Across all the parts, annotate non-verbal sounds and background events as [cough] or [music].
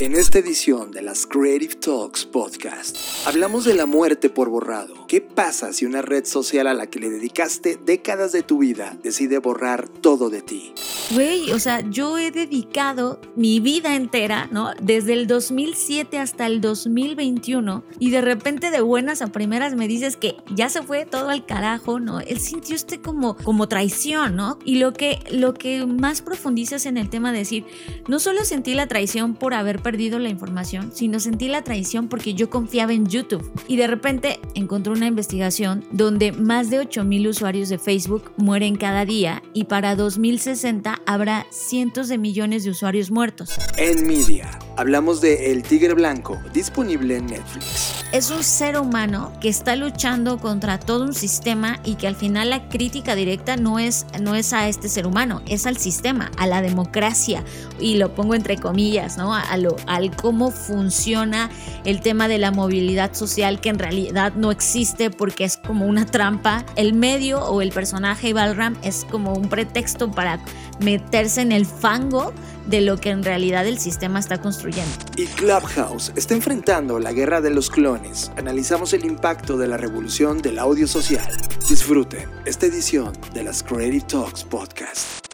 En esta edición de las Creative Talks Podcast, hablamos de la muerte por borrado. ¿Qué pasa si una red social a la que le dedicaste décadas de tu vida decide borrar todo de ti? Güey, o sea, yo he dedicado mi vida entera, ¿no? Desde el 2007 hasta el 2021 y de repente de buenas a primeras me dices que ya se fue todo al carajo, ¿no? Él sintió usted como, como traición, ¿no? Y lo que, lo que más profundizas en el tema de decir, no solo sentí la traición por haber perdido la información, sino sentí la traición porque yo confiaba en YouTube. Y de repente encontré una investigación donde más de 8 mil usuarios de Facebook mueren cada día y para 2060 habrá cientos de millones de usuarios muertos. En Media, hablamos de El Tigre Blanco, disponible en Netflix. Es un ser humano que está luchando contra todo un sistema y que al final la crítica directa no es, no es a este ser humano, es al sistema, a la democracia. Y lo pongo entre comillas, ¿no? A lo, al cómo funciona el tema de la movilidad social que en realidad no existe porque es como una trampa. El medio o el personaje Balram es como un pretexto para meterse en el fango de lo que en realidad el sistema está construyendo. Y Clubhouse está enfrentando la guerra de los clones. Analizamos el impacto de la revolución del audio social. Disfruten esta edición de las Creative Talks Podcast.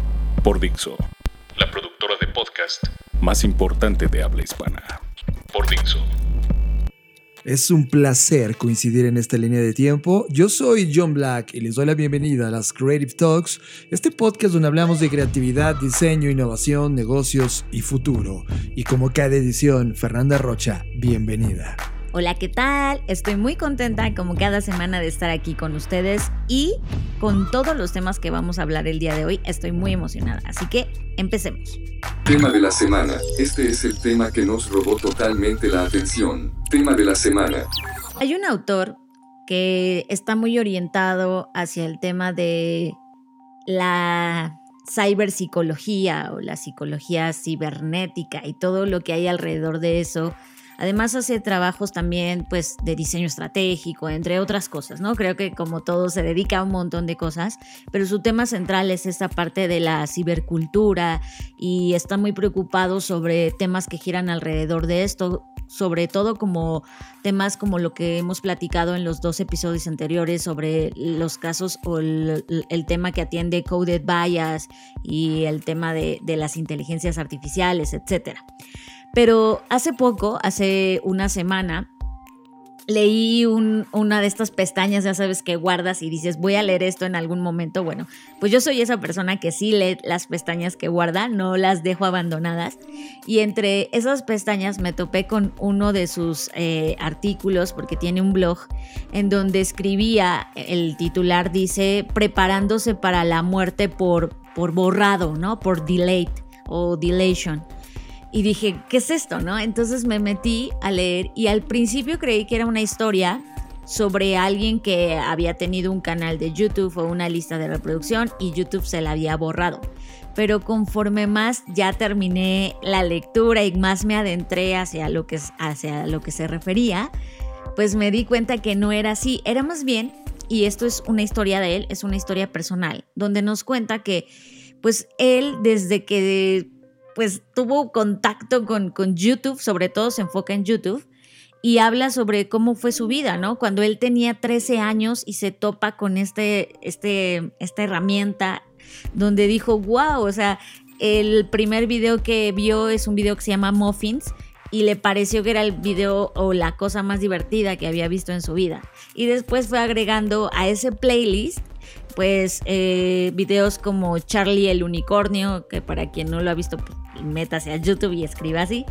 Por Dixo. La productora de podcast más importante de habla hispana. Por Dixo. Es un placer coincidir en esta línea de tiempo. Yo soy John Black y les doy la bienvenida a las Creative Talks, este podcast donde hablamos de creatividad, diseño, innovación, negocios y futuro. Y como cada edición, Fernanda Rocha, bienvenida. Hola, ¿qué tal? Estoy muy contenta como cada semana de estar aquí con ustedes y con todos los temas que vamos a hablar el día de hoy. Estoy muy emocionada, así que empecemos. Tema de la semana. Este es el tema que nos robó totalmente la atención. Tema de la semana. Hay un autor que está muy orientado hacia el tema de la ciberpsicología o la psicología cibernética y todo lo que hay alrededor de eso Además hace trabajos también pues de diseño estratégico, entre otras cosas, ¿no? Creo que como todo se dedica a un montón de cosas, pero su tema central es esta parte de la cibercultura y está muy preocupado sobre temas que giran alrededor de esto, sobre todo como temas como lo que hemos platicado en los dos episodios anteriores sobre los casos o el, tema que atiende Coded Bias y el tema de, de las inteligencias artificiales, etcétera. Pero hace poco, hace una semana, leí una de estas pestañas, ya sabes, que guardas y dices, voy a leer esto en algún momento. Bueno, pues yo soy esa persona que sí lee las pestañas que guarda, no las dejo abandonadas. Y entre esas pestañas me topé con uno de sus eh, artículos, porque tiene un blog, en donde escribía, el titular dice, preparándose para la muerte por, por borrado, ¿no? Por delayed o delation y dije, ¿qué es esto? ¿No? Entonces me metí a leer y al principio creí que era una historia sobre alguien que había tenido un canal de YouTube o una lista de reproducción y YouTube se la había borrado. Pero conforme más ya terminé la lectura y más me adentré hacia lo que, hacia lo que se refería, pues me di cuenta que no era así, era más bien, y esto es una historia de él, es una historia personal, donde nos cuenta que pues él desde que pues tuvo contacto con, con YouTube, sobre todo se enfoca en YouTube, y habla sobre cómo fue su vida, ¿no? Cuando él tenía 13 años y se topa con este, este, esta herramienta donde dijo, wow, o sea, el primer video que vio es un video que se llama Muffins y le pareció que era el video o la cosa más divertida que había visto en su vida. Y después fue agregando a ese playlist pues eh, videos como Charlie el unicornio, que para quien no lo ha visto, pues, métase a YouTube y escriba así.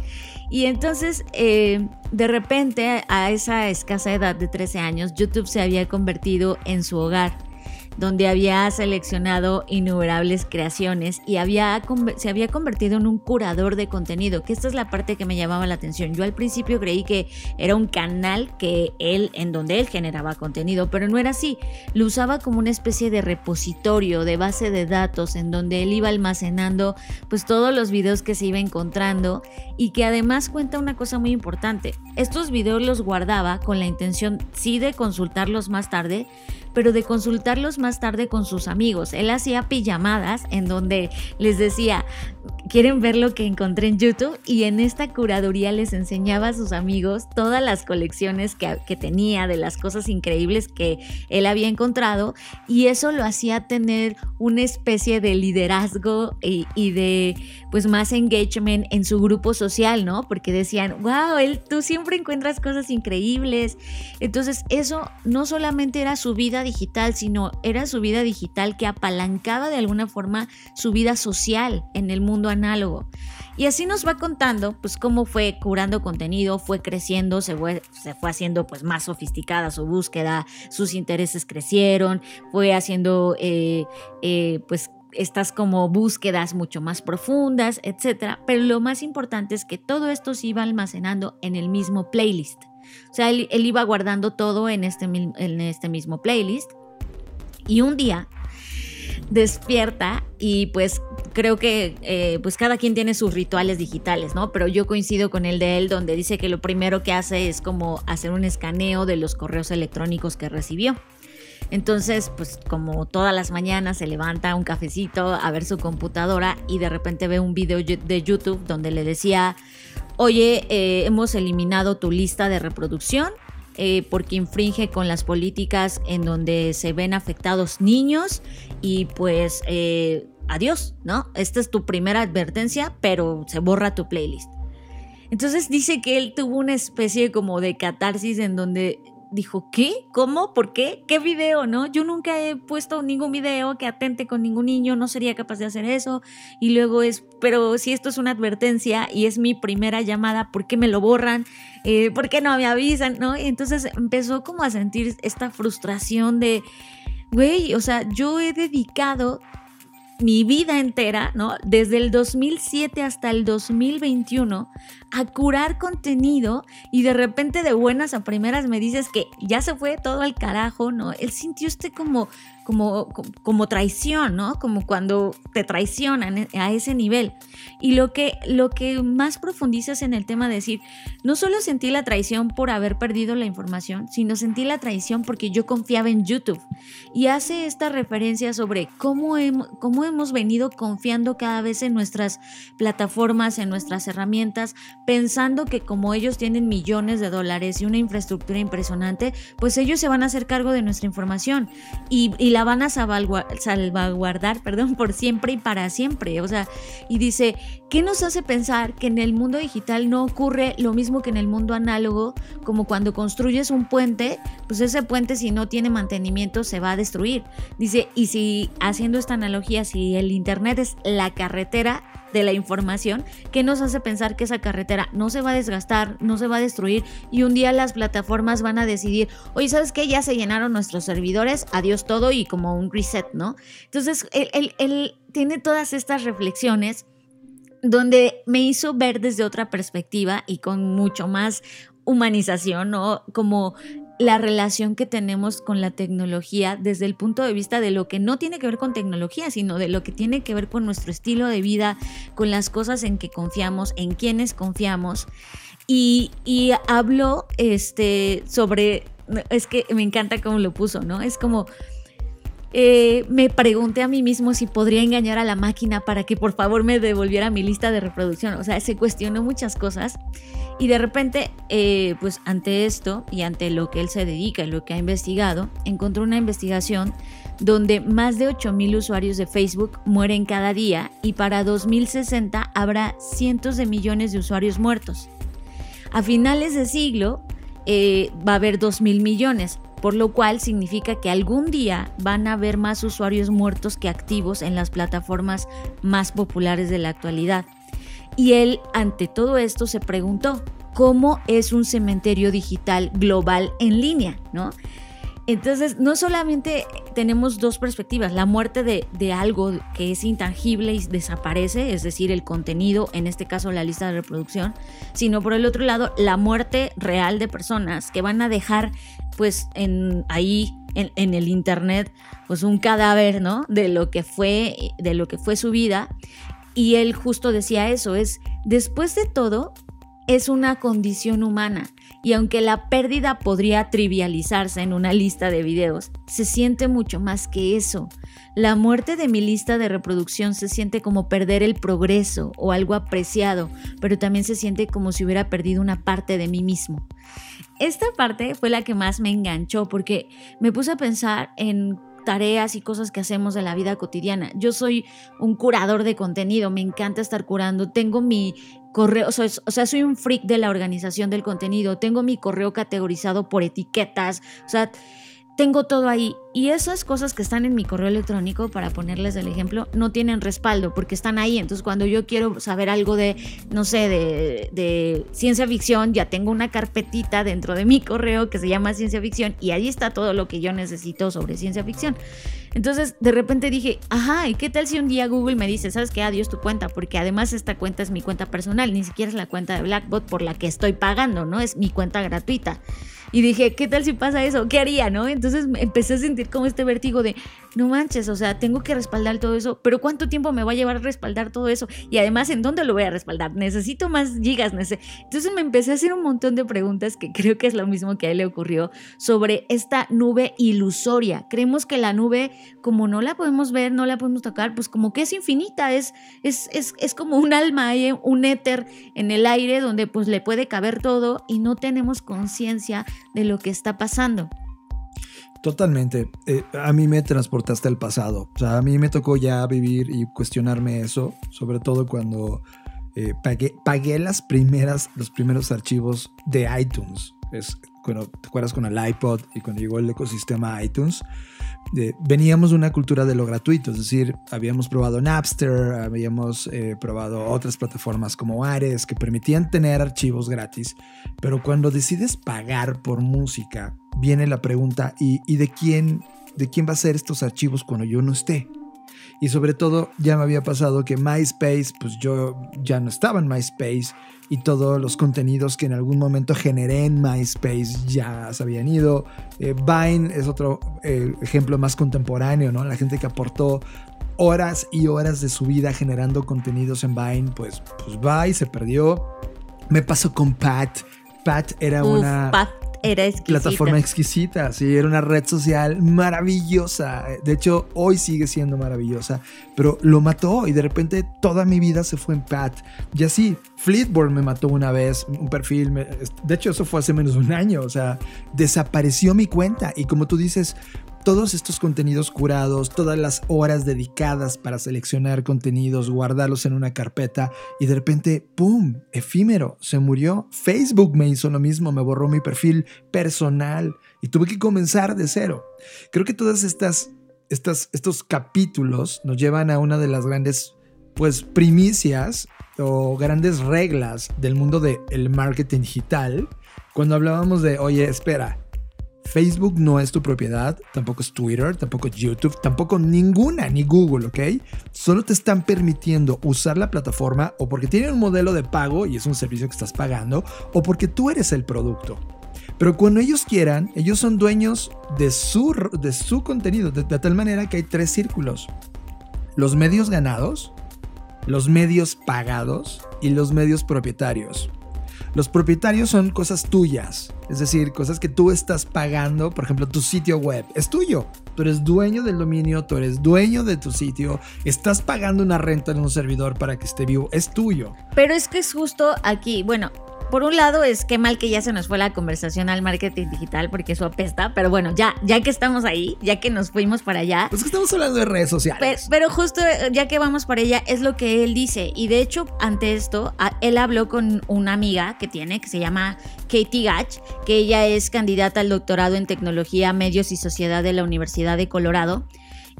Y entonces, eh, de repente, a esa escasa edad de 13 años, YouTube se había convertido en su hogar. Donde había seleccionado innumerables creaciones y había, se había convertido en un curador de contenido, que esta es la parte que me llamaba la atención. Yo al principio creí que era un canal que él, en donde él generaba contenido, pero no era así. Lo usaba como una especie de repositorio, de base de datos, en donde él iba almacenando pues todos los videos que se iba encontrando y que además cuenta una cosa muy importante. Estos videos los guardaba con la intención sí de consultarlos más tarde, pero de consultarlos más tarde con sus amigos. Él hacía pijamadas en donde les decía, quieren ver lo que encontré en YouTube y en esta curaduría les enseñaba a sus amigos todas las colecciones que, tenía de las cosas increíbles que él había encontrado y eso lo hacía tener una especie de liderazgo y, y, de pues más engagement en su grupo social, ¿no? Porque decían, wow, él, tú siempre encuentras cosas increíbles. Entonces eso no solamente era su vida digital, sino era su vida digital que apalancaba de alguna forma su vida social en el mundo análogo. Y así nos va contando, pues, cómo fue curando contenido, fue creciendo, se fue, se fue haciendo, pues, más sofisticada su búsqueda, sus intereses crecieron, fue haciendo, eh, eh, pues, estas como búsquedas mucho más profundas, etcétera. Pero lo más importante es que todo esto se iba almacenando en el mismo playlist. O sea, él, iba guardando todo en este, en este mismo playlist. Y un día despierta y pues creo que eh, pues cada quien tiene sus rituales digitales, ¿no? Pero yo coincido con el de él donde dice que lo primero que hace es como hacer un escaneo de los correos electrónicos que recibió. Entonces, pues como todas las mañanas se levanta un cafecito a ver su computadora y de repente ve un video de YouTube donde le decía, oye, eh, hemos eliminado tu lista de reproducción eh, porque infringe con las políticas en donde se ven afectados niños y pues eh, adiós, ¿no? Esta es tu primera advertencia, pero se borra tu playlist. Entonces dice que él tuvo una especie como de catarsis en donde dijo, ¿qué? ¿Cómo? ¿Por qué? ¿Qué video? ¿No? Yo nunca he puesto ningún video que atente con ningún niño, no sería capaz de hacer eso. Y luego es, pero si esto es una advertencia y es mi primera llamada, ¿por qué me lo borran? Eh, ¿Por qué no me avisan? ¿No? Y entonces empezó como a sentir esta frustración de, güey, o sea, yo he dedicado mi vida entera, ¿no? Desde el 2007 hasta el 2021, a curar contenido y de repente de buenas a primeras me dices que ya se fue todo al carajo, ¿no? Él sintió este como como, como traición, ¿no? Como cuando te traicionan a ese nivel. Y lo que, lo que más profundizas en el tema de decir, no solo sentí la traición por haber perdido la información, sino sentí la traición porque yo confiaba en YouTube. Y hace esta referencia sobre cómo cómo hemos venido confiando cada vez en nuestras plataformas, en nuestras herramientas, pensando que como ellos tienen millones de dólares y una infraestructura impresionante, pues ellos se van a hacer cargo de nuestra información. Y, la van a salvaguardar, [laughs] perdón, por siempre y para siempre. O sea, y dice, ¿qué nos hace pensar que en el mundo digital no ocurre lo mismo que en el mundo análogo? Como cuando construyes un puente, pues ese puente si no tiene mantenimiento se va a destruir. Dice, y si haciendo esta analogía, si el Internet es la carretera, de la información que nos hace pensar que esa carretera no se va a desgastar, no se va a destruir y un día las plataformas van a decidir, oye, ¿sabes qué? Ya se llenaron nuestros servidores, adiós todo y como un reset, ¿no? Entonces, él, él tiene todas estas reflexiones donde me hizo ver desde otra perspectiva y con mucho más humanización, ¿no? Como la relación que tenemos con la tecnología desde el punto de vista de lo que no tiene que ver con tecnología, sino de lo que tiene que ver con nuestro estilo de vida, con las cosas en que confiamos, en quienes confiamos. Y, y habló este, sobre, es que me encanta cómo lo puso, ¿no? Es como eh, me pregunté a mí mismo si podría engañar a la máquina para que por favor me devolviera mi lista de reproducción. O sea, se cuestionó muchas cosas y de repente, eh, pues ante esto y ante lo que él se dedica y lo que ha investigado, encontró una investigación donde más de 8.000 usuarios de Facebook mueren cada día y para 2060 habrá cientos de millones de usuarios muertos. A finales de siglo eh, va a haber 2.000 millones, por lo cual significa que algún día van a haber más usuarios muertos que activos en las plataformas más populares de la actualidad. Y él, ante todo esto, se preguntó, ¿cómo es un cementerio digital global en línea? ¿No? Entonces, no solamente tenemos dos perspectivas, la muerte de, de, algo que es intangible y desaparece, es decir, el contenido, en este caso la lista de reproducción, sino por el otro lado, la muerte real de personas que van a dejar pues en, ahí en, en el internet pues un cadáver, ¿no? De lo que fue, de lo que fue su vida. Y él justo decía eso, es después de todo, es una condición humana y aunque la pérdida podría trivializarse en una lista de videos, se siente mucho más que eso. La muerte de mi lista de reproducción se siente como perder el progreso o algo apreciado, pero también se siente como si hubiera perdido una parte de mí mismo. Esta parte fue la que más me enganchó porque me puse a pensar en tareas y cosas que hacemos de la vida cotidiana. Yo soy un curador de contenido, me encanta estar curando, tengo mi correo, o sea, soy un freak de la organización del contenido, tengo mi correo categorizado por etiquetas, o sea, tengo todo ahí. Y esas cosas que están en mi correo electrónico, para ponerles el ejemplo, no tienen respaldo porque están ahí. Entonces, cuando yo quiero saber algo de, no sé, de, de, ciencia ficción, ya tengo una carpetita dentro de mi correo que se llama ciencia ficción y ahí está todo lo que yo necesito sobre ciencia ficción. Entonces, de repente dije, ajá, ¿y qué tal si un día Google me dice, sabes qué, adiós tu cuenta? Porque además esta cuenta es mi cuenta personal, ni siquiera es la cuenta de Blackbot por la que estoy pagando, ¿no? Es mi cuenta gratuita. Y dije, ¿qué tal si pasa eso? ¿Qué haría, no? Entonces empecé a sentir como este vértigo de, no manches, o sea, tengo que respaldar todo eso, pero ¿cuánto tiempo me va a llevar a respaldar todo eso? Y además, ¿en dónde lo voy a respaldar? Necesito más gigas. Entonces me empecé a hacer un montón de preguntas que [laughs] creo que es lo mismo que a él le ocurrió sobre esta nube ilusoria. Creemos que la nube, como no la podemos ver, no la podemos tocar, pues como que es infinita, es, es, es, es como un alma, un éter en el aire donde pues le puede caber todo y no tenemos conciencia de lo que está pasando. Totalmente. Eh, a mí me transportaste al pasado. O sea, a mí me tocó ya vivir y cuestionarme eso, sobre todo cuando eh, pagué, pagué, las primeras, los primeros archivos de iTunes. Es, cuando, ¿Te acuerdas con el iPod y cuando llegó el ecosistema iTunes? Veníamos de una cultura de lo gratuito, es decir, habíamos probado Napster, habíamos eh, probado otras plataformas como Ares que permitían tener archivos gratis, pero cuando decides pagar por música, viene la pregunta, ¿y, y de, quién, de quién va a ser estos archivos cuando yo no esté? Y sobre todo ya me había pasado que MySpace, pues yo ya no estaba en MySpace y todos los contenidos que en algún momento generé en MySpace ya se habían ido. Eh, Vine es otro eh, ejemplo más contemporáneo, ¿no? La gente que aportó horas y horas de su vida generando contenidos en Vine, pues, pues va y se perdió. Me pasó con Pat. Pat era una... Era exquisita. Plataforma exquisita, sí, era una red social maravillosa. De hecho, hoy sigue siendo maravillosa, pero lo mató y de repente toda mi vida se fue en Pat. Y así, Fleetboard me mató una vez, un perfil, de hecho eso fue hace menos de un año, o sea, desapareció mi cuenta y como tú dices, todos estos contenidos curados, todas las horas dedicadas para seleccionar contenidos, guardarlos en una carpeta y de repente, ¡pum!, efímero, se murió. Facebook me hizo lo mismo, me borró mi perfil personal y tuve que comenzar de cero. Creo que todas estas, estos capítulos nos llevan a una de las grandes pues primicias o grandes reglas del mundo del marketing digital cuando hablábamos de, oye, espera, Facebook no es tu propiedad, tampoco es Twitter, tampoco es YouTube, tampoco ninguna, ni Google, ¿ok? Solo te están permitiendo usar la plataforma o porque tienen un modelo de pago y es un servicio que estás pagando, o porque tú eres el producto. Pero cuando ellos quieran, ellos son dueños de su, de su contenido, de, de tal manera que hay tres círculos. Los medios ganados, los medios pagados y los medios propietarios. Los propietarios son cosas tuyas, es decir, cosas que tú estás pagando, por ejemplo, tu sitio web es tuyo. Tú eres dueño del dominio, tú eres dueño de tu sitio, estás pagando una renta en un servidor para que esté vivo, es tuyo. Pero es que es justo aquí, bueno, por un lado es que mal que ya se nos fue la conversación al marketing digital porque eso apesta, pero bueno, ya, ya que estamos ahí, ya que nos fuimos para allá. Pues que estamos hablando de redes sociales. Pero, justo eh, ya que vamos para allá es lo que él dice y de hecho ante esto él habló con una amiga que tiene que se llama Katie Gatch, que ella es candidata al doctorado en tecnología, medios y sociedad de la Universidad de Colorado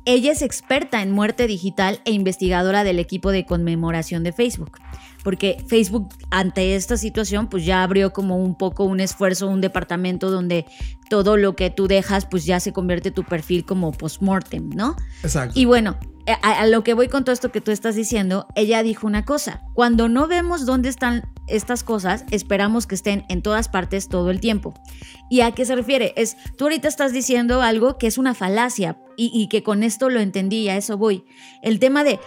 Ella es experta en muerte digital e investigadora del equipo de conmemoración de Facebook porque Facebook ante esta situación pues ya abrió como un poco un esfuerzo, un departamento donde todo lo que tú dejas pues ya se convierte tu perfil como postmortem, ¿no? Exacto. Y bueno, a, a, lo que voy con todo esto que tú estás diciendo, ella dijo una cosa, cuando no vemos dónde están estas cosas, esperamos que estén en todas partes todo el tiempo. ¿Y a qué se refiere? Es, tú ahorita estás diciendo algo que es una falacia y, y que con esto lo entendí, a eso voy. El tema de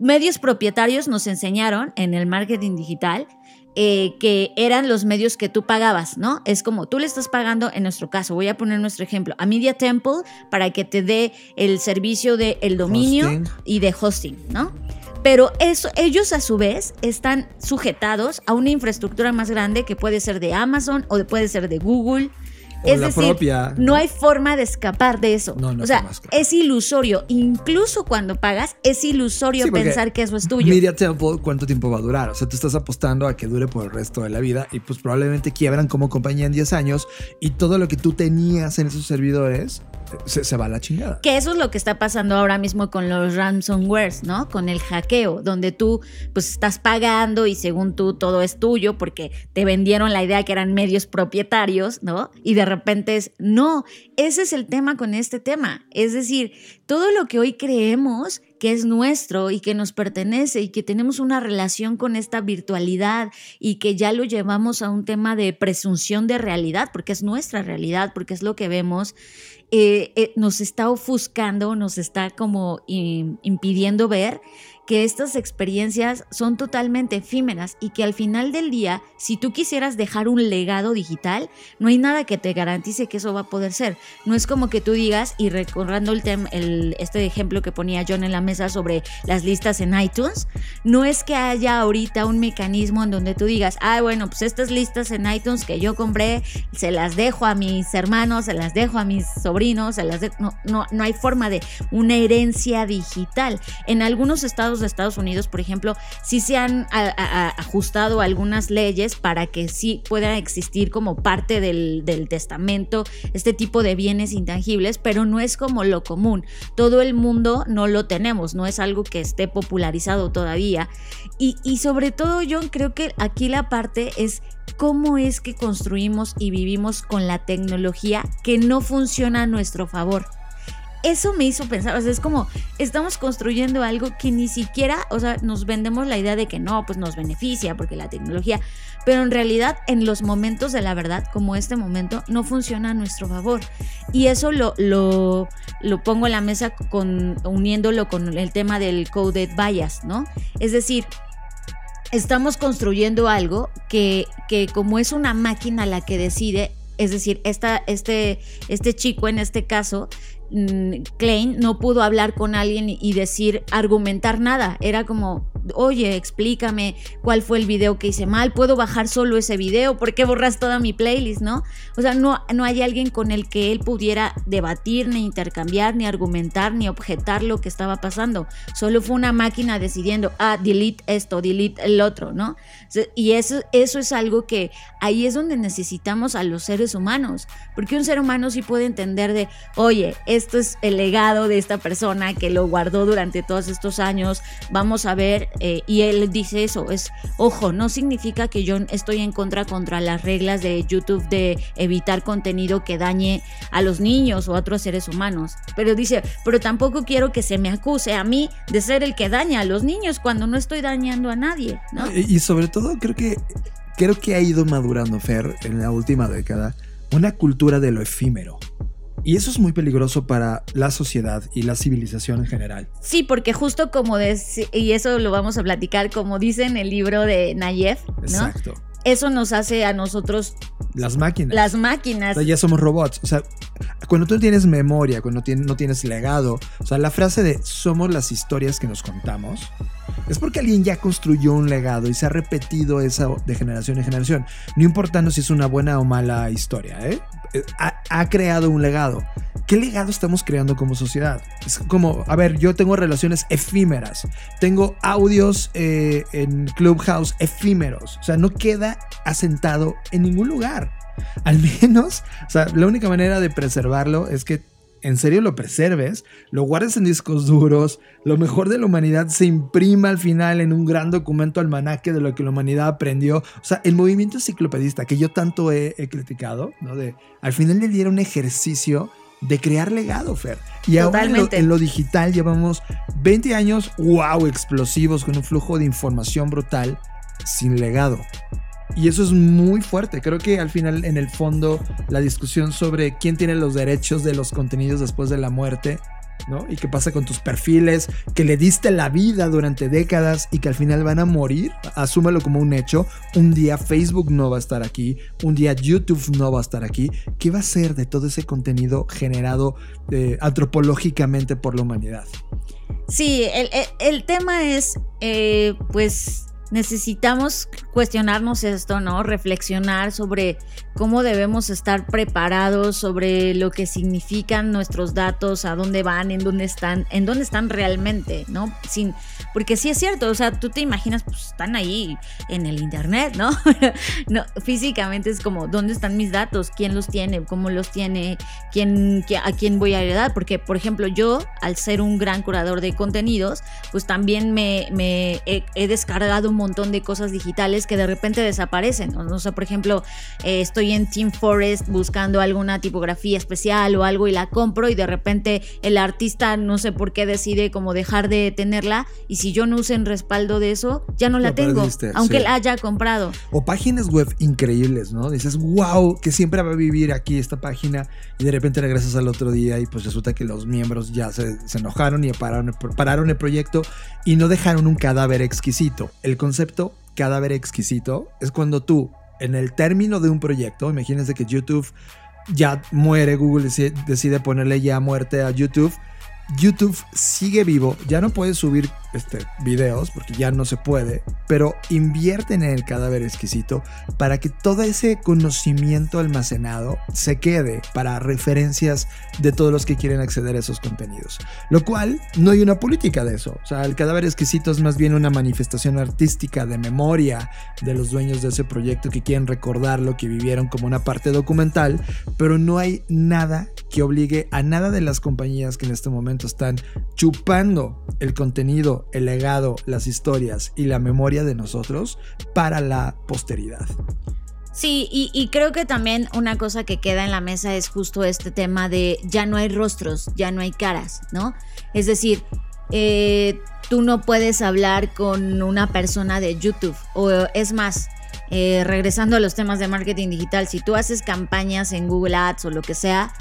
medios propietarios nos enseñaron en el marketing digital eh, que eran los medios que tú pagabas, ¿no? Es como tú le estás pagando, en nuestro caso, voy a poner nuestro ejemplo, a Media Temple para que te dé el servicio de el dominio Hosting. y de hosting, ¿no? Pero eso, ellos a su vez están sujetados a una infraestructura más grande que puede ser de Amazon o de- puede ser de Google. O es la decir, propia, no hay forma de escapar de eso. No, no o sea, es ilusorio. Incluso cuando pagas, es ilusorio Sí, pensar que eso es tuyo. Media Temple, ¿cuánto tiempo va a durar? O sea, tú estás apostando a que dure por el resto de la vida y pues probablemente quiebran como compañía en 10 años y todo lo que tú tenías en esos servidores se, va a la chingada. Que eso es lo que está pasando ahora mismo con los ransomwares, ¿no? Con el hackeo, donde tú pues estás pagando y según tú todo es tuyo porque te vendieron la idea que eran medios propietarios, ¿no? Y de repente es, no, ese es el tema con este tema. Es decir, todo lo que hoy creemos que es nuestro y que nos pertenece y que tenemos una relación con esta virtualidad y que ya lo llevamos a un tema de presunción de realidad, porque es nuestra realidad, porque es lo que vemos, eh, eh, nos está ofuscando, nos está como im- impidiendo ver que estas experiencias son totalmente efímeras y que al final del día, si tú quisieras dejar un legado digital, no hay nada que te garantice que eso va a poder ser. No es como que tú digas, y recordando el el, este ejemplo que ponía John en la mesa sobre las listas en iTunes, no es que haya ahorita un mecanismo en donde tú digas, ah, bueno, pues estas listas en iTunes que yo compré, se las dejo a mis hermanos, se las dejo a mis sobrinos, se las. No, no, no hay forma de una herencia digital. En algunos estados de Estados Unidos, por ejemplo, sí se han ajustado algunas leyes para que sí puedan existir como parte del, testamento este tipo de bienes intangibles, pero no es como lo común. Todo el mundo no lo tenemos, no es algo que esté popularizado todavía. Y, y sobre todo, yo creo que aquí la parte es cómo es que construimos y vivimos con la tecnología que no funciona a nuestro favor. Eso me hizo pensar, o sea, es como estamos construyendo algo que ni siquiera, o sea, nos vendemos la idea de que no, pues nos beneficia porque la tecnología, pero en realidad en los momentos de la verdad, como este momento, no funciona a nuestro favor. Y eso lo, lo, lo pongo en la mesa con, uniéndolo con el tema del coded bias, ¿no? Es decir, estamos construyendo algo que, que como es una máquina la que decide, es decir, esta, este, este chico en este caso, Klein, no pudo hablar con alguien y decir, argumentar nada. Era como, oye, explícame cuál fue el video que hice mal, puedo bajar solo ese video, ¿por qué borras toda mi playlist, no? O sea, no, no hay alguien con el que él pudiera debatir, ni intercambiar, ni argumentar, ni objetar lo que estaba pasando. Solo fue una máquina decidiendo, ah, delete esto, delete el otro, ¿no? Y eso, eso es algo que ahí es donde necesitamos a los seres humanos, porque un ser humano sí puede entender de, oye, esto es el legado de esta persona que lo guardó durante todos estos años, vamos a ver, eh, y él dice eso, es, ojo, no significa que yo estoy en contra contra las reglas de YouTube de evitar contenido que dañe a los niños o a otros seres humanos, pero dice, pero tampoco quiero que se me acuse a mí de ser el que daña a los niños cuando no estoy dañando a nadie, ¿no? Y, sobre todo creo que creo que ha ido madurando Fer en la última década una cultura de lo efímero. Y eso es muy peligroso para la sociedad y la civilización en general. Sí, porque justo como de, y eso lo vamos a platicar, como dice en el libro de Nayef, ¿no? Exacto. Eso nos hace a nosotros Las máquinas. las O máquinas. sea, ya somos robots. O sea, cuando tú tienes memoria, cuando no tienes legado, o sea, la frase de somos las historias que nos contamos, es porque alguien ya construyó un legado y se ha repetido esa de generación en generación. No importando si es una buena o mala historia, ¿eh? Eh, Ha, creado un legado. ¿Qué legado estamos creando como sociedad? Es como, a ver, yo tengo relaciones efímeras, tengo audios eh, en Clubhouse efímeros, o sea, no queda asentado en ningún lugar. Al menos, o sea, la única manera de preservarlo es que en serio lo preserves, lo guardes en discos duros, lo mejor de la humanidad se imprima al final en un gran documento almanaque de lo que la humanidad aprendió. O sea, el movimiento enciclopedista que yo tanto he, criticado, ¿no? De, al final le diera un ejercicio de crear legado, Fer. Y ahora en lo, en lo, digital llevamos 20 años, wow, explosivos, con un flujo de información brutal, sin legado. Y eso es muy fuerte. Creo que al final, en el fondo, la discusión sobre quién tiene los derechos de los contenidos después de la muerte, ¿no? Y qué pasa con tus perfiles, que le diste la vida durante décadas y que al final van a morir, asúmelo como un hecho. Un día Facebook no va a estar aquí, un día YouTube no va a estar aquí. ¿Qué va a ser de todo ese contenido generado eh, antropológicamente por la humanidad? Sí, el, tema es, eh, pues, necesitamos cuestionarnos esto, ¿no? Reflexionar sobre cómo debemos estar preparados, sobre lo que significan nuestros datos, a dónde van, en dónde están, en dónde están realmente, ¿no? Sin, porque sí es cierto, o sea, tú te imaginas, pues están ahí en el internet, ¿no? [laughs] no físicamente es como, ¿dónde están mis datos? ¿Quién los tiene? ¿Cómo los tiene? ¿Quién, ¿A quién voy a heredar? Porque, por ejemplo, yo, al ser un gran curador de contenidos, pues también me, me he descargado un montón de cosas digitales que de repente desaparecen. O sea, por ejemplo, eh, estoy en Team Forest buscando alguna tipografía especial o algo y la compro y de repente el artista no sé por qué decide como dejar de tenerla y si yo no uso en respaldo de eso, ya no la, tengo, aunque la haya comprado. O páginas web increíbles, ¿no? Dices, wow, que siempre va a vivir aquí esta página y de repente regresas al otro día y pues resulta que los miembros ya se, enojaron y pararon, pararon el proyecto y no dejaron un cadáver exquisito. El concepto cadáver exquisito es cuando tú, en el término de un proyecto, imagínense que YouTube ya muere, Google decide ponerle ya muerte a YouTube YouTube sigue vivo, ya no puedes subir este, videos porque ya no se puede, pero invierten en el cadáver exquisito para que todo ese conocimiento almacenado se quede para referencias de todos los que quieren acceder a esos contenidos. Lo cual no hay una política de eso. O sea, el cadáver exquisito es más bien una manifestación artística de memoria de los dueños de ese proyecto que quieren recordar lo que vivieron como una parte documental, pero no hay nada que obligue a nada de las compañías que en este momento están chupando el contenido, el legado, las historias y la memoria de nosotros para la posteridad. Sí, y, creo que también una cosa que queda en la mesa es justo este tema de ya no hay rostros, ya no hay caras, ¿no? Es decir, eh, tú no puedes hablar con una persona de YouTube, o es más, eh, regresando a los temas de marketing digital, si tú haces campañas en Google Ads o lo que sea,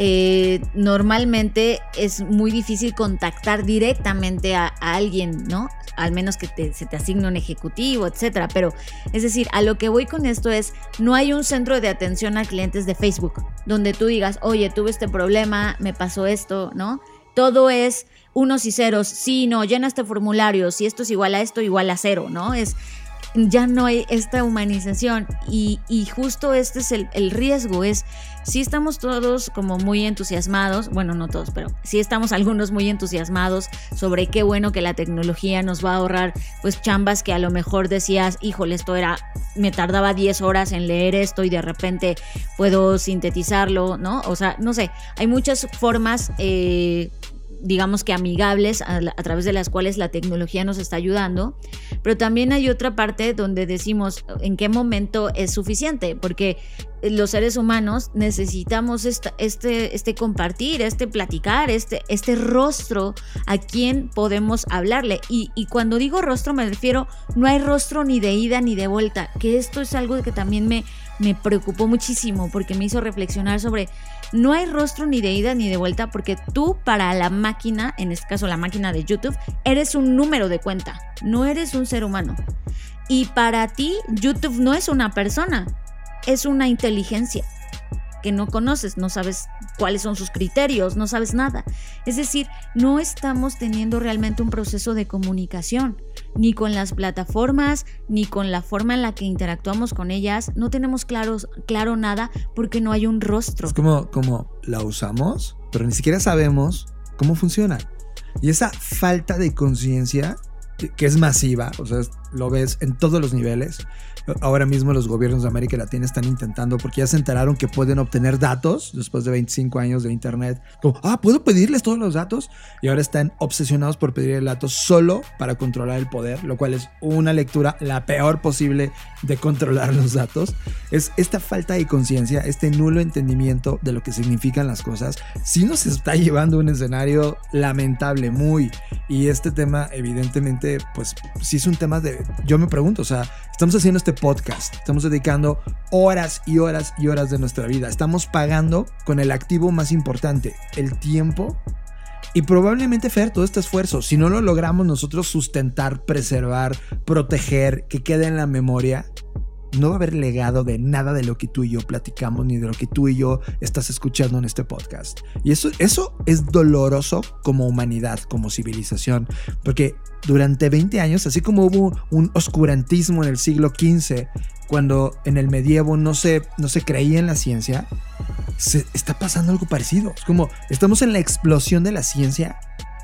eh, normalmente es muy difícil contactar directamente a, alguien, ¿no? Al menos que se te asigne un ejecutivo, etcétera. Pero, es decir, a lo que voy con esto es, no hay un centro de atención a clientes de Facebook donde tú digas, oye, tuve este problema, me pasó esto, ¿no? Todo es unos y ceros, sí, no, llena este formulario, si esto es igual a esto, igual a cero, ¿no? Es, ya no hay esta humanización y, justo este es el, riesgo, es si estamos todos como muy entusiasmados, bueno, no todos, pero sí estamos algunos muy entusiasmados sobre qué bueno que la tecnología nos va a ahorrar pues chambas que a lo mejor decías, híjole, esto era, me tardaba 10 horas en leer esto y de repente puedo sintetizarlo, ¿no? O sea, no sé, hay muchas formas eh, digamos que amigables a, través de las cuales la tecnología nos está ayudando, pero también hay otra parte donde decimos en qué momento es suficiente, porque los seres humanos necesitamos este, este compartir, este platicar, este, este rostro a quien podemos hablarle. Y, y, cuando digo rostro me refiero, no hay rostro ni de ida ni de vuelta, que esto es algo que también me, me preocupó muchísimo porque me hizo reflexionar sobre no hay rostro ni de ida ni de vuelta porque tú para la máquina, en este caso la máquina de YouTube, eres un número de cuenta, no eres un ser humano. Y para ti YouTube no es una persona, es una inteligencia que no conoces, no sabes cuáles son sus criterios, no sabes nada. Es decir, no estamos teniendo realmente un proceso de comunicación, ni con las plataformas, ni con la forma en la que interactuamos con ellas. No tenemos claro, claro nada porque no hay un rostro. Es como, como la usamos, pero ni siquiera sabemos cómo funciona. Y esa falta de conciencia que es masiva, o sea, lo ves en todos los niveles. Ahora mismo los gobiernos de América Latina están intentando, porque ya se enteraron que pueden obtener datos después de 25 años de Internet. Como, ah, ¿puedo pedirles todos los datos? Y ahora están obsesionados por pedir el dato solo para controlar el poder, lo cual es una lectura la peor posible de controlar los datos. Es esta falta de conciencia, este nulo entendimiento de lo que significan las cosas, sí nos está llevando a un escenario lamentable, muy. Y este tema, evidentemente, pues sí es un tema de. Yo me pregunto, o sea, estamos haciendo este podcast. Estamos dedicando horas y horas y horas de nuestra vida. Estamos pagando con el activo más importante, el tiempo. Y probablemente, Fer, todo este esfuerzo, si no lo logramos nosotros sustentar, preservar, proteger, que quede en la memoria, no va a haber legado de nada de lo que tú y yo platicamos ni de lo que tú y yo estás escuchando en este podcast. Y eso, eso es doloroso como humanidad, como civilización, porque durante 20 años, así como hubo un oscurantismo en el siglo XV, cuando en el medievo no se, no se creía en la ciencia, se está pasando algo parecido. Es como estamos en la explosión de la ciencia,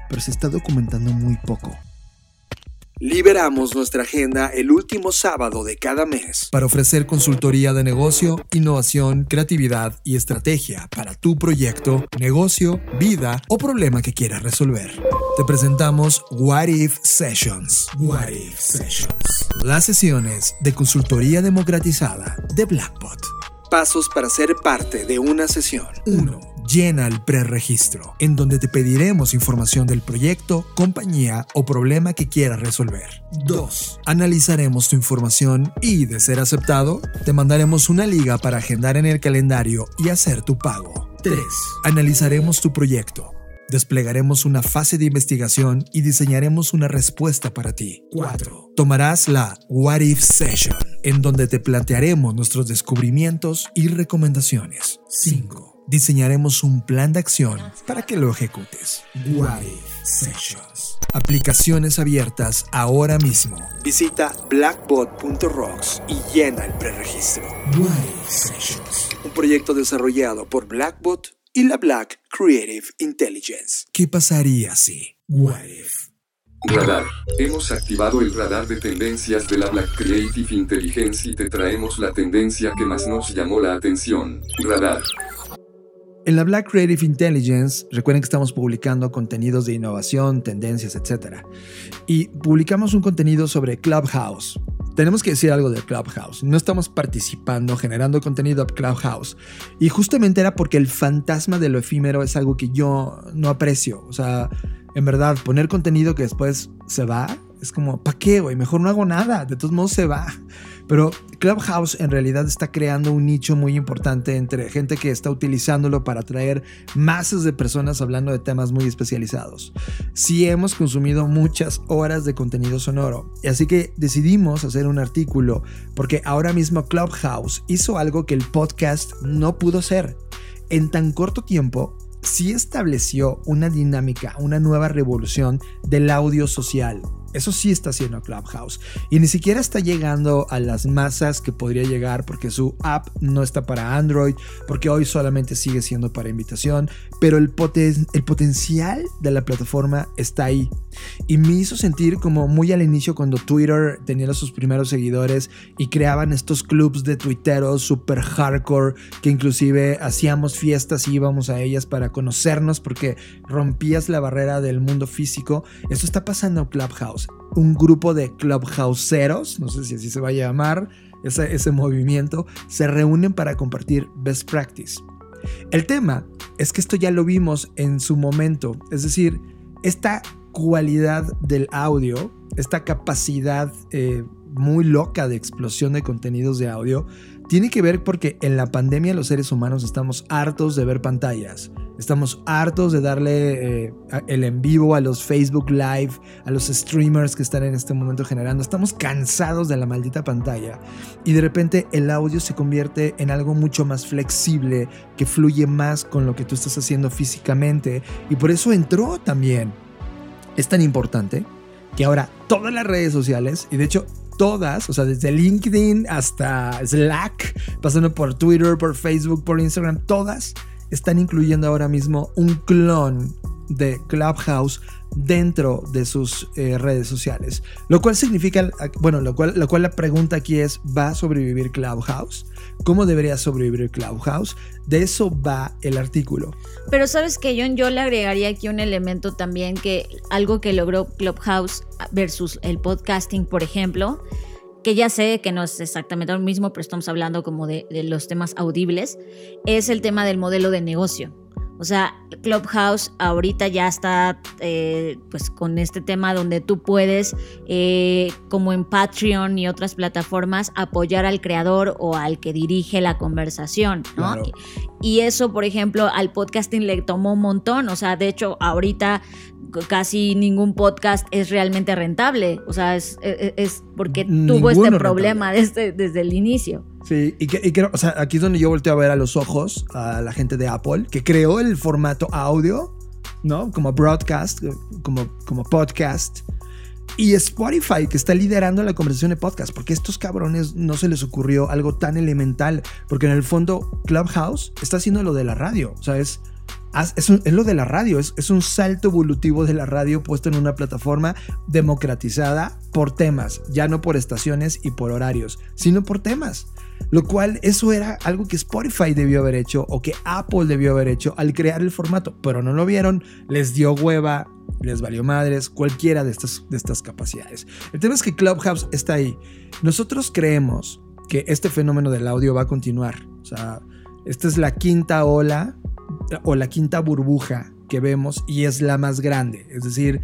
pero se está documentando muy poco. Liberamos nuestra agenda el último sábado de cada mes para ofrecer consultoría de negocio, innovación, creatividad y estrategia para tu proyecto, negocio, vida o problema que quieras resolver. Te presentamos What If Sessions. What If Sessions. Las sesiones de consultoría democratizada de Blackbot. Pasos para ser parte de una sesión. 1 llena el preregistro, en donde te pediremos información del proyecto, compañía o problema que quieras resolver. 2. Analizaremos tu información y, de ser aceptado, te mandaremos una liga para agendar en el calendario y hacer tu pago. 3. Analizaremos tu proyecto. Desplegaremos una fase de investigación y diseñaremos una respuesta para ti. 4. Tomarás la What If Session, en donde te plantearemos nuestros descubrimientos y recomendaciones. 5 diseñaremos un plan de acción para que lo ejecutes. What Sessions. Aplicaciones abiertas ahora mismo. Visita blackbot.rocks y llena el preregistro. What Sessions. Un proyecto desarrollado por Blackbot y la Black Creative Intelligence. ¿Qué pasaría si? What if? Radar. Hemos activado el radar de tendencias de la Black Creative Intelligence y te traemos la tendencia que más nos llamó la atención. Radar. En la Black Creative Intelligence, recuerden que estamos publicando contenidos de innovación, tendencias, etc. Y publicamos un contenido sobre Clubhouse. Tenemos que decir algo de Clubhouse. No estamos participando, generando contenido a Clubhouse. Y justamente era porque el fantasma de lo efímero es algo que yo no aprecio. O sea, en verdad, poner contenido que después se va, es como, ¿para qué, güey? Mejor no hago nada. De todos modos se va. Pero Clubhouse en realidad está creando un nicho muy importante entre gente que está utilizándolo para atraer masas de personas hablando de temas muy especializados. Sí hemos consumido muchas horas de contenido sonoro, así que decidimos hacer un artículo porque ahora mismo Clubhouse hizo algo que el podcast no pudo hacer. En tan corto tiempo, sí estableció una dinámica, una nueva revolución del audio social eso sí está haciendo Clubhouse. Y ni siquiera está llegando a las masas que podría llegar porque su app no está para Android, porque hoy solamente sigue siendo para invitación, pero el, potencial de la plataforma está ahí. Y me hizo sentir como muy al inicio cuando Twitter tenía sus primeros seguidores y creaban estos clubs de tuiteros super hardcore que inclusive hacíamos fiestas y íbamos a ellas para conocernos porque rompías la barrera del mundo físico. Esto está pasando en Clubhouse un grupo de clubhouseeros, no sé si así se va a llamar, ese, ese movimiento, se reúnen para compartir best practice. El tema es que esto ya lo vimos en su momento, es decir, esta cualidad del audio, esta capacidad eh, muy loca de explosión de contenidos de audio, tiene que ver porque en la pandemia los seres humanos estamos hartos de ver pantallas. Estamos hartos de darle eh, el en vivo a los Facebook Live, a los streamers que están en este momento generando. Estamos cansados de la maldita pantalla. Y de repente el audio se convierte en algo mucho más flexible, que fluye más con lo que tú estás haciendo físicamente. Y por eso entró también. Es tan importante que ahora todas las redes sociales, y de hecho todas, o sea, desde LinkedIn hasta Slack, pasando por Twitter, por Facebook, por Instagram, todas están incluyendo ahora mismo un clon de Clubhouse dentro de sus eh, redes sociales. Lo cual significa, bueno, lo cual, lo cual la pregunta aquí es, ¿va a sobrevivir Clubhouse? ¿Cómo debería sobrevivir Clubhouse? De eso va el artículo. Pero sabes que John, yo le agregaría aquí un elemento también que algo que logró Clubhouse versus el podcasting, por ejemplo, que ya sé que no es exactamente lo mismo, pero estamos hablando como de, de los temas audibles, es el tema del modelo de negocio. O sea, Clubhouse ahorita ya está eh, pues con este tema donde tú puedes, eh, como en Patreon y otras plataformas, apoyar al creador o al que dirige la conversación, ¿no? Y eso, por ejemplo, al podcasting le tomó un montón. O sea, de hecho, ahorita casi ningún podcast es realmente rentable. O sea, es, e, e, es, porque tuvo este problema desde, desde el inicio. Sí, y, que, o sea, aquí es donde yo volteo a ver a los ojos a la gente de Apple, que creó el formato audio, ¿no? Como broadcast, como, como podcast. Y Spotify, que está liderando la conversación de podcast, porque a estos cabrones no se les ocurrió algo tan elemental, porque en el fondo Clubhouse está haciendo lo de la radio, o sea, es es, lo de la radio, es, un salto evolutivo de la radio puesto en una plataforma democratizada por temas, ya no por estaciones y por horarios, sino por temas. Lo cual eso era algo que Spotify debió haber hecho o que Apple debió haber hecho al crear el formato, pero no lo vieron, les dio hueva, les valió madres, cualquiera de estas, de estas capacidades. El tema es que Clubhouse está ahí. Nosotros creemos que este fenómeno del audio va a continuar. O sea, esta es la quinta ola o la quinta burbuja que vemos y es la más grande. Es decir,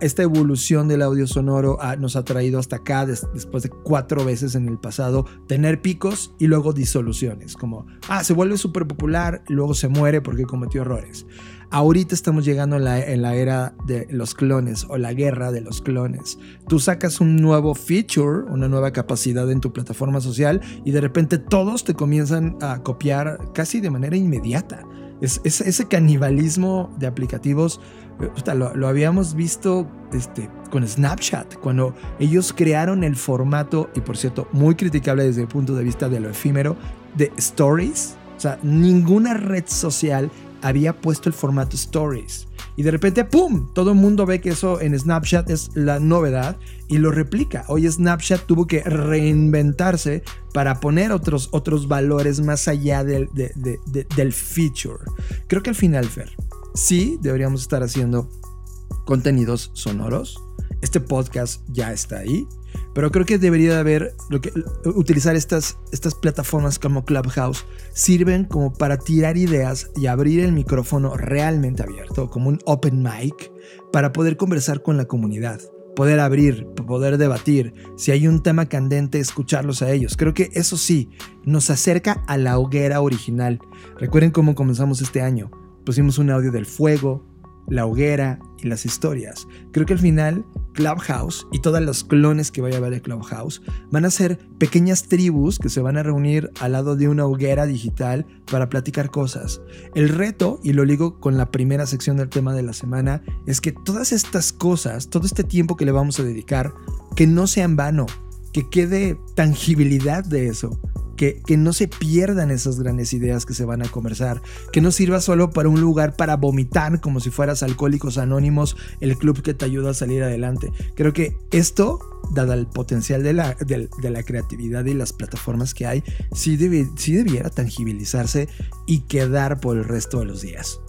esta evolución del audio sonoro nos ha traído hasta acá después de cuatro veces en el pasado tener picos y luego disoluciones. Como, ah, se vuelve súper popular, luego se muere porque cometió errores. Ahorita estamos llegando en la, en la, era de los clones o la guerra de los clones. Tú sacas un nuevo feature, una nueva capacidad en tu plataforma social y de repente todos te comienzan a copiar casi de manera inmediata. Es, ese canibalismo de aplicativos eh, lo, habíamos visto este, con Snapchat, cuando ellos crearon el formato, y por cierto, muy criticable desde el punto de vista de lo efímero, de stories. O sea, ninguna red social había puesto el formato stories. Y de repente, ¡pum! Todo el mundo ve que eso en Snapchat es la novedad y lo replica. Hoy Snapchat tuvo que reinventarse para poner otros, otros valores más allá del, del feature. Creo que al final, Fer, sí deberíamos estar haciendo contenidos sonoros. Este podcast ya está ahí. Pero creo que debería haber, lo que, utilizar estas, estas plataformas como Clubhouse sirven como para tirar ideas y abrir el micrófono realmente abierto, como un open mic, para poder conversar con la comunidad, poder abrir, poder debatir. Si hay un tema candente, escucharlos a ellos. Creo que eso sí, nos acerca a la hoguera original. Recuerden cómo comenzamos este año. Pusimos un audio del fuego, la hoguera las historias. Creo que al final Clubhouse y todos los clones que vaya a haber de Clubhouse van a ser pequeñas tribus que se van a reunir al lado de una hoguera digital para platicar cosas. El reto, y lo digo con la primera sección del tema de la semana, es que todas estas cosas, todo este tiempo que le vamos a dedicar, que no sea en vano, que quede tangibilidad de eso, que, no se pierdan esas grandes ideas que se van a conversar, que no sirva solo para un lugar para vomitar como si fueras alcohólicos anónimos, el club que te ayuda a salir adelante. Creo que esto, dado el potencial de la, de, la creatividad y las plataformas que hay, sí, sí debiera tangibilizarse y quedar por el resto de los días.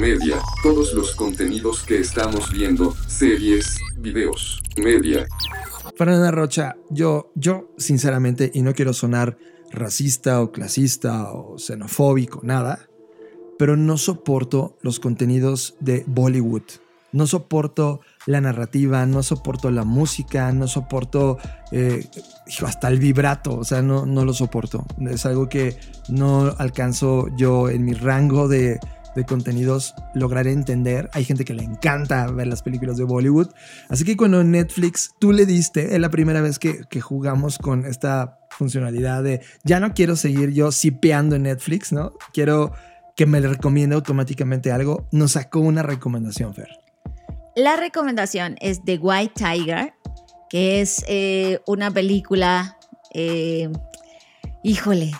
Media, todos los contenidos que estamos viendo, series, videos, media, Fernanda Rocha, yo, yo sinceramente, y no quiero sonar racista o clasista o xenofóbico, nada, pero no soporto los contenidos de Bollywood. No soporto la narrativa, no soporto la música, no soporto eh, hasta el vibrato, o sea, no, no lo soporto. Es algo que no alcanzo yo en mi rango de, de contenidos lograré entender. Hay gente que le encanta ver las películas de Bollywood. Así que cuando Netflix tú le diste, es la primera vez que, jugamos con esta funcionalidad de ya no quiero seguir yo sipeando en Netflix, ¿no? Quiero que me recomiende automáticamente algo. Nos sacó una recomendación, Fer. La recomendación es The White Tiger, que es eh, una película, eh, híjole,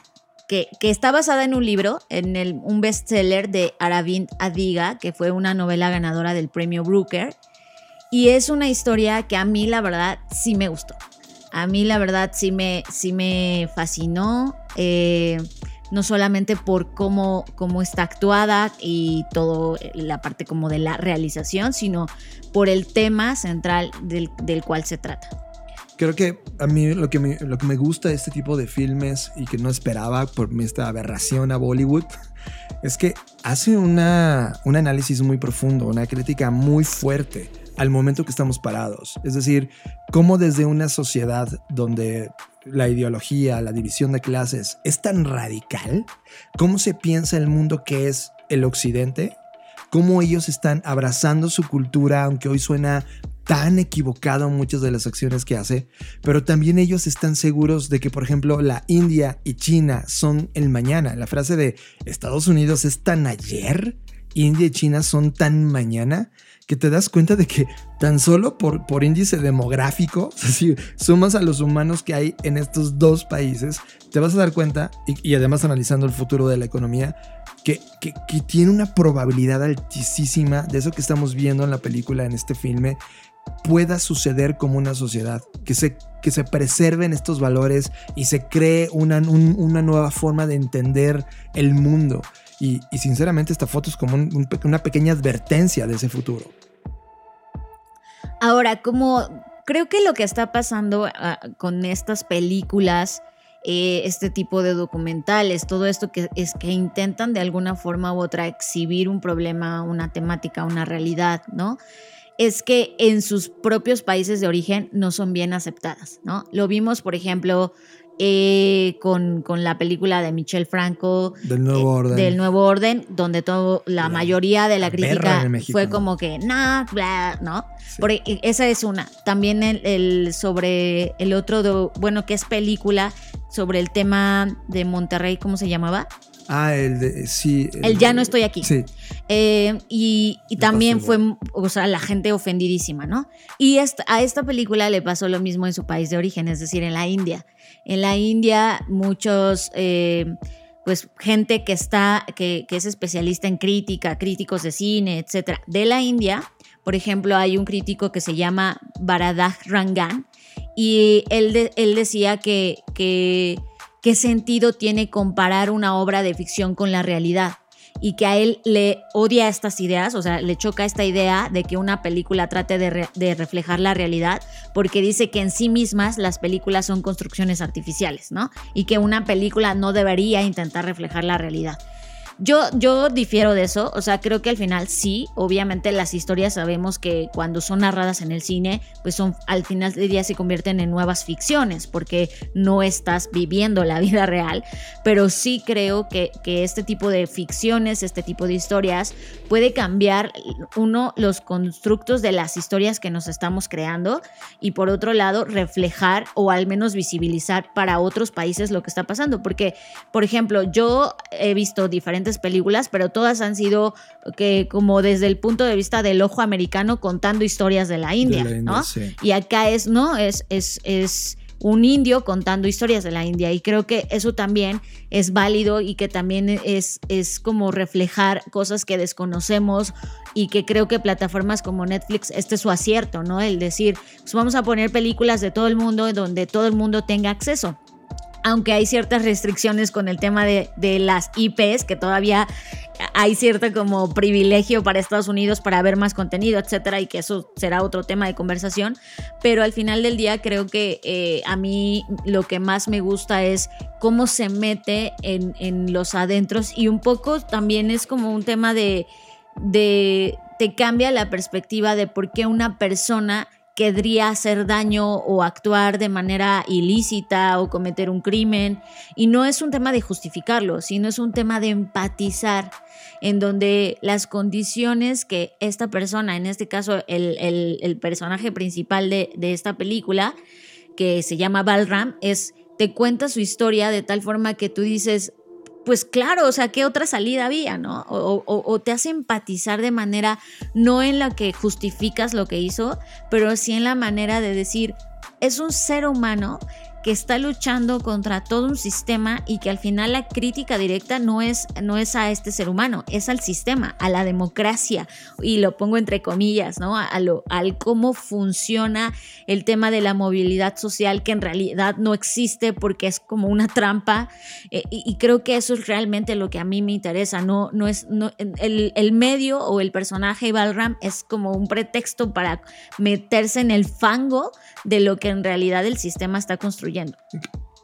que, está basada en un libro, en un bestseller de Aravind Adiga, que fue una novela ganadora del premio Brooker. Y es una historia que a mí la verdad sí me gustó. A mí la verdad sí me, sí me fascinó. Eh, no solamente por cómo, cómo está actuada y todo eh, la parte como de la realización, sino por el tema central del, del cual se trata. Creo que a mí lo que, me, gusta de este tipo de filmes y que no esperaba por esta aberración a Bollywood [laughs] es que hace una, un análisis muy profundo, una crítica muy fuerte al momento que estamos parados. Es decir, cómo desde una sociedad donde la ideología, la división de clases es tan radical, cómo se piensa el mundo que es el occidente, cómo ellos están abrazando su cultura, aunque hoy suena tan equivocado muchas de las acciones que hace, pero también ellos están seguros de que, por ejemplo, la India y China son el mañana. La frase de Estados Unidos es tan ayer, India y China son tan mañana que te das cuenta de que tan solo por, por índice demográfico, [laughs] si sumas a los humanos que hay en estos dos países, te vas a dar cuenta, y, además analizando el futuro de la economía, que, que, que, tiene una probabilidad altísima de eso que estamos viendo en la película, en este filme, pueda suceder como una sociedad, que se, que se preserven estos valores y se cree una, una nueva forma de entender el mundo. Y, sinceramente esta foto es como una pequeña advertencia de ese futuro. Ahora, como creo que lo que está pasando ah, con estas películas, eh, este tipo de documentales, todo esto que es que intentan de alguna forma u otra exhibir un problema, una temática, una realidad, ¿no? Es que en sus propios países de origen no son bien aceptadas, ¿no? Lo vimos, por ejemplo, eh, con, con, la película de Michelle Franco. Del Nuevo eh, Orden. Del Nuevo Orden, donde todo, la, mayoría de la, crítica fue como que, nah, bla, ¿no? Porque esa es una. También el, sobre el otro, bueno, que es película, sobre el tema de Monterrey, ¿cómo se llamaba? Ah, el de, sí. El, ya no estoy aquí. Sí. Eh, y, y también fue, o sea, la gente ofendidísima, ¿no? Y a esta película le pasó lo mismo en su país de origen, es decir, en la India. En la India, muchos, eh, pues gente que está, que, es especialista en crítica, críticos de cine, etcétera, de la India. Por ejemplo, hay un crítico que se llama Baradah Rangan y él, él decía que, que qué sentido tiene comparar una obra de ficción con la realidad y que a él le odia estas ideas, o sea, le choca esta idea de que una película trate de, reflejar la realidad, porque dice que en sí mismas las películas son construcciones artificiales, ¿no? Y que una película no debería intentar reflejar la realidad. Yo, yo difiero de eso, o sea, creo que al final sí, obviamente las historias sabemos que cuando son narradas en el cine, pues son al final del día se convierten en nuevas ficciones, porque no estás viviendo la vida real, pero sí creo que, que este tipo de ficciones, este tipo de historias, puede cambiar, uno, los constructos de las historias que nos estamos creando, y por otro lado, reflejar o al menos visibilizar para otros países lo que está pasando, porque, por ejemplo, yo he visto diferentes películas, pero todas han sido que como desde el punto de vista del ojo americano contando historias de la India, ¿no? Y acá es, ¿no? Es, es, es un indio contando historias de la India y creo que eso también es válido y que también es, es como reflejar cosas que desconocemos y que creo que plataformas como Netflix, este es su acierto, ¿no? El decir, pues vamos a poner películas de todo el mundo donde todo el mundo tenga acceso aunque hay ciertas restricciones con el tema de, las IPs, que todavía hay cierto como privilegio para Estados Unidos para ver más contenido, etcétera, y que eso será otro tema de conversación. Pero al final del día creo que eh, a mí lo que más me gusta es cómo se mete en, los adentros y un poco también es como un tema de, de te cambia la perspectiva de por qué una persona querría hacer daño o actuar de manera ilícita o cometer un crimen. Y no es un tema de justificarlo, sino es un tema de empatizar, en donde las condiciones que esta persona, en este caso el, personaje principal de, de esta película, que se llama Balram, es te cuenta su historia de tal forma que tú dices, pues claro, o sea, ¿qué otra salida había, no? O, te hace empatizar de manera, no en la que justificas lo que hizo, pero sí en la manera de decir, es un ser humano que está luchando contra todo un sistema y que al final la crítica directa no es, no es a este ser humano, es al sistema, a la democracia, y lo pongo entre comillas, ¿no? A lo, al cómo funciona el tema de la movilidad social que en realidad no existe porque es como una trampa eh, y, creo que eso es realmente lo que a mí me interesa, no, no es el, el medio o el personaje Balram es como un pretexto para meterse en el fango de lo que en realidad el sistema está construyendo.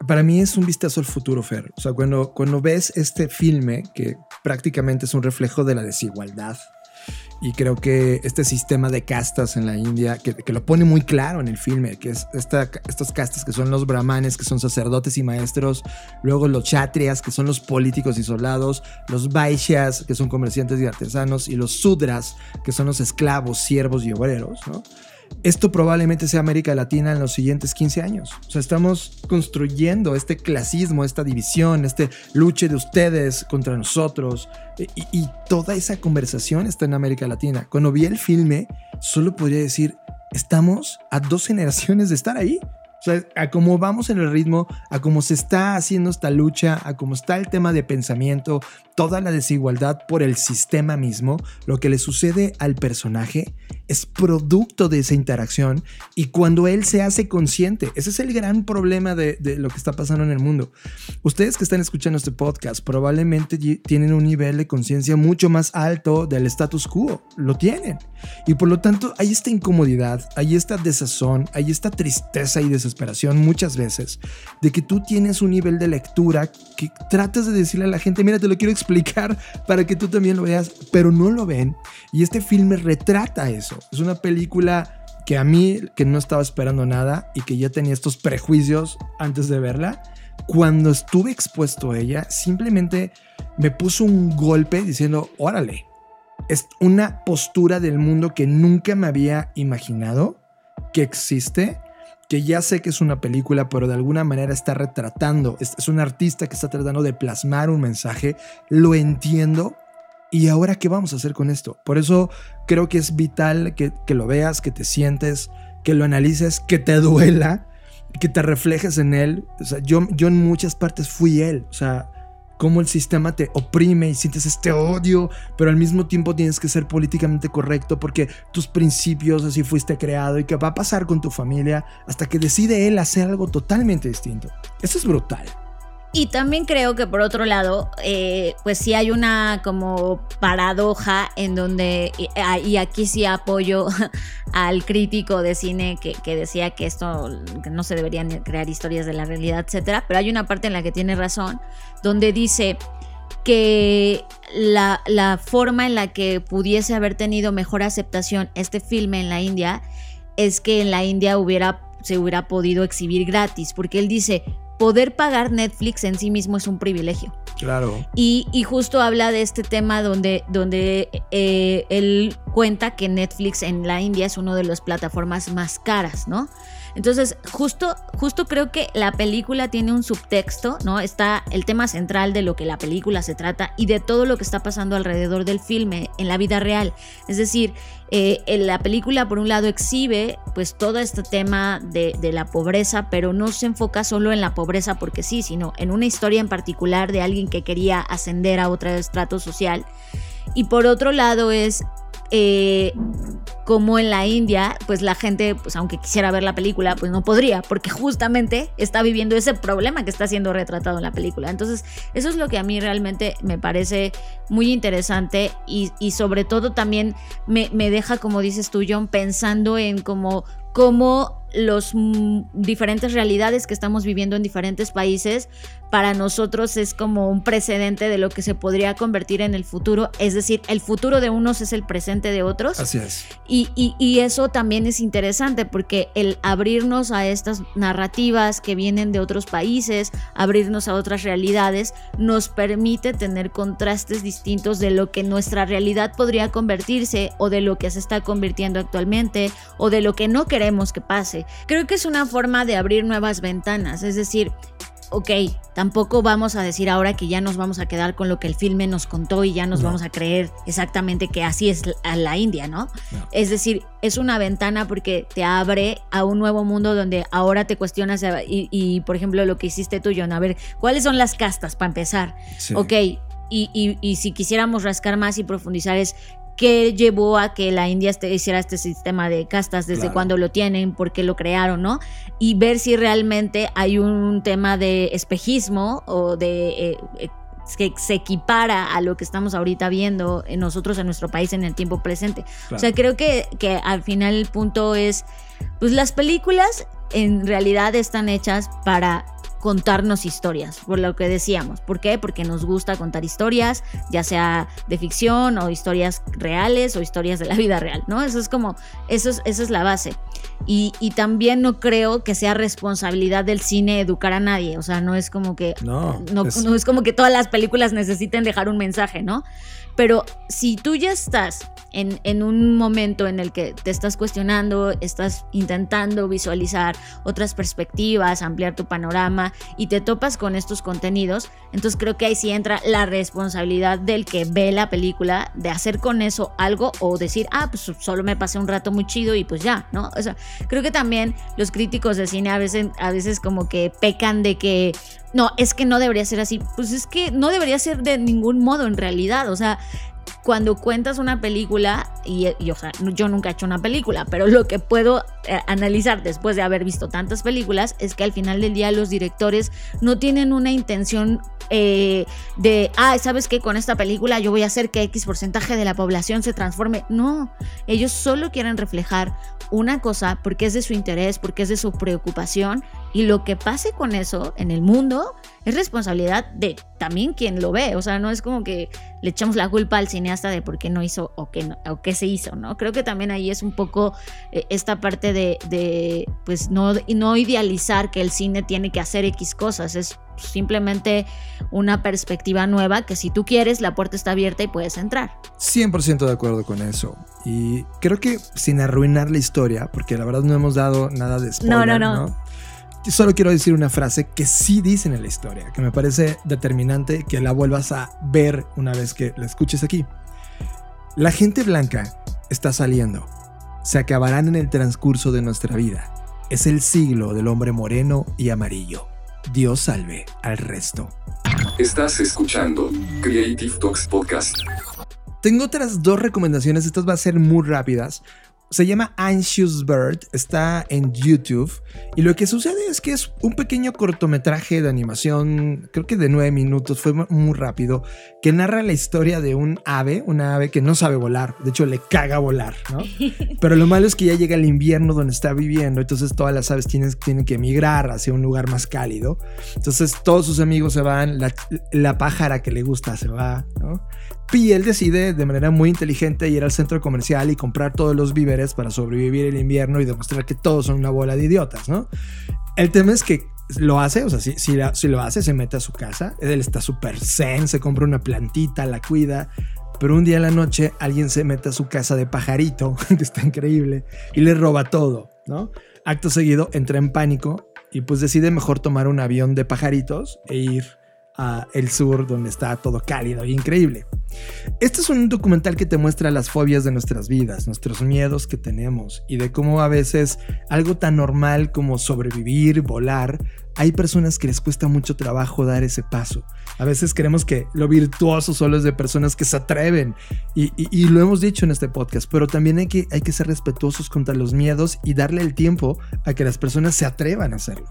Para mí es un vistazo al futuro, Fer. O sea, cuando, cuando ves este filme, que prácticamente es un reflejo de la desigualdad y creo que este sistema de castas en la India, que, lo pone muy claro en el filme, que es esta, estos castas que son los brahmanes, que son sacerdotes y maestros, luego los chatrias, que son los políticos y soldados, los vaishyas, que son comerciantes y artesanos, y los sudras, que son los esclavos, siervos y obreros, ¿no? Esto probablemente sea América Latina en los siguientes 15 años. O sea, estamos construyendo este clasismo, esta división, este luche de ustedes contra nosotros. Y, toda esa conversación está en América Latina. Cuando vi el filme, solo podría decir, estamos a dos generaciones de estar ahí. O sea, a cómo vamos en el ritmo, a cómo se está haciendo esta lucha, a cómo está el tema de pensamiento, toda la desigualdad por el sistema mismo, lo que le sucede al personaje es producto de esa interacción y cuando él se hace consciente, ese es el gran problema de, lo que está pasando en el mundo. Ustedes que están escuchando este podcast probablemente tienen un nivel de conciencia mucho más alto del status quo, lo tienen. Y por lo tanto hay esta incomodidad, hay esta desazón, hay esta tristeza y desesperación muchas veces de que tú tienes un nivel de lectura que tratas de decirle a la gente, mira, te lo quiero explicar para que tú también lo veas, pero no lo ven. Y este filme retrata eso. Es una película que a mí, que no estaba esperando nada y que ya tenía estos prejuicios antes de verla, cuando estuve expuesto a ella, simplemente me puso un golpe diciendo, órale, es una postura del mundo que nunca me había imaginado que existe, que ya sé que es una película, pero de alguna manera está retratando, es, un artista que está tratando de plasmar un mensaje, lo entiendo, ¿Y ahora qué vamos a hacer con esto? Por eso creo que es vital que, lo veas, que te sientes, que lo analices, que te duela, que te reflejes en él. O sea, yo, yo en muchas partes fui él. O sea, cómo el sistema te oprime y sientes este odio, pero al mismo tiempo tienes que ser políticamente correcto porque tus principios así fuiste creado y que va a pasar con tu familia hasta que decide él hacer algo totalmente distinto. Eso es brutal. Y también creo que por otro lado, eh, pues sí hay una como paradoja en donde, y aquí sí apoyo [laughs] al crítico de cine que, decía que esto, que no se deberían crear historias de la realidad, etcétera, pero hay una parte en la que tiene razón, donde dice que la, la forma en la que pudiese haber tenido mejor aceptación este filme en la India es que en la India hubiera, se hubiera podido exhibir gratis, porque él dice, poder pagar Netflix en sí mismo es un privilegio. Claro. Y, justo habla de este tema donde, donde eh, él cuenta que Netflix en la India es una de las plataformas más caras, ¿no? Entonces, justo, justo creo que la película tiene un subtexto, ¿no? Está el tema central de lo que la película se trata y de todo lo que está pasando alrededor del filme en la vida real. Es decir, eh, la película por un lado exhibe pues todo este tema de, la pobreza, pero no se enfoca solo en la pobreza porque sí, sino en una historia en particular de alguien que quería ascender a otro estrato social. Y por otro lado es eh, como en la India, pues la gente, pues aunque quisiera ver la película, pues no podría, porque justamente está viviendo ese problema que está siendo retratado en la película. Entonces, eso es lo que a mí realmente me parece muy interesante y, sobre todo también me, me, deja, como dices tú, John, pensando en cómo, cómo los mm, diferentes realidades que estamos viviendo en diferentes países, para nosotros es como un precedente de lo que se podría convertir en el futuro. Es decir, el futuro de unos es el presente de otros. Así es. Y, y eso también es interesante porque el abrirnos a estas narrativas que vienen de otros países, abrirnos a otras realidades, nos permite tener contrastes distintos de lo que nuestra realidad podría convertirse o de lo que se está convirtiendo actualmente o de lo que no queremos que pase. Creo que es una forma de abrir nuevas ventanas, es decir, ok, tampoco vamos a decir ahora que ya nos vamos a quedar con lo que el filme nos contó y ya nos No. vamos a creer exactamente que así es la- la India, ¿no? No. Es decir, es una ventana porque te abre a un nuevo mundo donde ahora te cuestionas eh, y, y, por ejemplo, lo que hiciste tú, John, a ver, ¿cuáles son las castas para empezar? Sí. Ok, y, y- y si quisiéramos rascar más y profundizar es qué llevó a que la India este- hiciera este sistema de castas, desde Claro. cuándo lo tienen, por qué lo crearon, ¿no? Y ver si realmente hay un tema de espejismo o de... eh, eh, que se equipara a lo que estamos ahorita viendo en nosotros en nuestro país en el tiempo presente. Claro. O sea, creo que, que al final el punto es, pues las películas en realidad están hechas para contarnos historias, por lo que decíamos. ¿Por qué? Porque nos gusta contar historias, ya sea de ficción o historias reales o historias de la vida real, ¿no? Eso es como, eso es, esa es la base. Y, y también no creo que sea responsabilidad del cine educar a nadie, o sea, no es como que No, no, es- no es como que todas las películas necesiten dejar un mensaje, ¿no? Pero si tú ya estás en, en un momento en el que te estás cuestionando, estás intentando visualizar otras perspectivas, ampliar tu panorama y te topas con estos contenidos, entonces creo que ahí sí entra la responsabilidad del que ve la película de hacer con eso algo o decir, ah, pues solo me pasé un rato muy chido y pues ya, ¿no? O sea, creo que también los críticos de cine a veces, a veces como que pecan de que no, es que no debería ser así. Pues es que no debería ser de ningún modo en realidad. O sea, cuando cuentas una película, y, y, o sea, yo nunca he hecho una película, pero lo que puedo eh, analizar después de haber visto tantas películas es que al final del día los directores no tienen una intención eh, de, ah, ¿sabes qué? Con esta película yo voy a hacer que X porcentaje de la población se transforme. No, ellos solo quieren reflejar una cosa porque es de su interés, porque es de su preocupación y lo que pase con eso en el mundo es responsabilidad de también quien lo ve. O sea, no es como que le echamos la culpa al cineasta de por qué no hizo o qué, no- o qué se hizo, ¿no? Creo que también ahí es un poco eh, esta parte de, de, pues, no, no idealizar que el cine tiene que hacer X cosas. Es simplemente una perspectiva nueva que si tú quieres, la puerta está abierta y puedes entrar. 100% de acuerdo con eso. Y creo que sin arruinar la historia, porque la verdad no hemos dado nada de spoiler, No, no, no. Yo Solo quiero decir una frase que sí dicen en la historia, que me parece determinante que la vuelvas a ver una vez que la escuches aquí. La gente blanca está saliendo. Se acabarán en el transcurso de nuestra vida. Es el siglo del hombre moreno y amarillo. Dios salve al resto. Estás escuchando Creative Talks Podcast. Tengo otras dos recomendaciones, estas van a ser muy rápidas. Se llama Anxious Bird, está en YouTube y lo que sucede es que es un pequeño cortometraje de animación, creo que de nueve minutos, fue mu- muy rápido, que narra la historia de un ave, una ave que no sabe volar, de hecho le caga volar, ¿no? [laughs] Pero lo malo es que ya llega el invierno donde está viviendo, entonces todas las aves tienen, tienen que emigrar hacia un lugar más cálido, entonces todos sus amigos se van, la, la pájara que le gusta se va, ¿no? Y él decide de manera muy inteligente ir al centro comercial y comprar todos los víveres para sobrevivir el invierno y demostrar que todos son una bola de idiotas, ¿no? El tema es que lo hace, o sea, si, si lo hace, se mete a su casa, él está súper zen, se compra una plantita, la cuida, pero un día en la noche alguien se mete a su casa de pajarito, [laughs] que está increíble, y le roba todo, ¿no? Acto seguido entra en pánico y pues decide mejor tomar un avión de pajaritos e ir el sur donde está todo cálido y increíble. Este es un documental que te muestra las fobias de nuestras vidas, nuestros miedos que tenemos y de cómo a veces algo tan normal como sobrevivir, volar, hay personas que les cuesta mucho trabajo dar ese paso. A veces creemos que lo virtuoso solo es de personas que se atreven y, y- y lo hemos dicho en este podcast, pero también hay que, hay que ser respetuosos contra los miedos y darle el tiempo a que las personas se atrevan a hacerlo.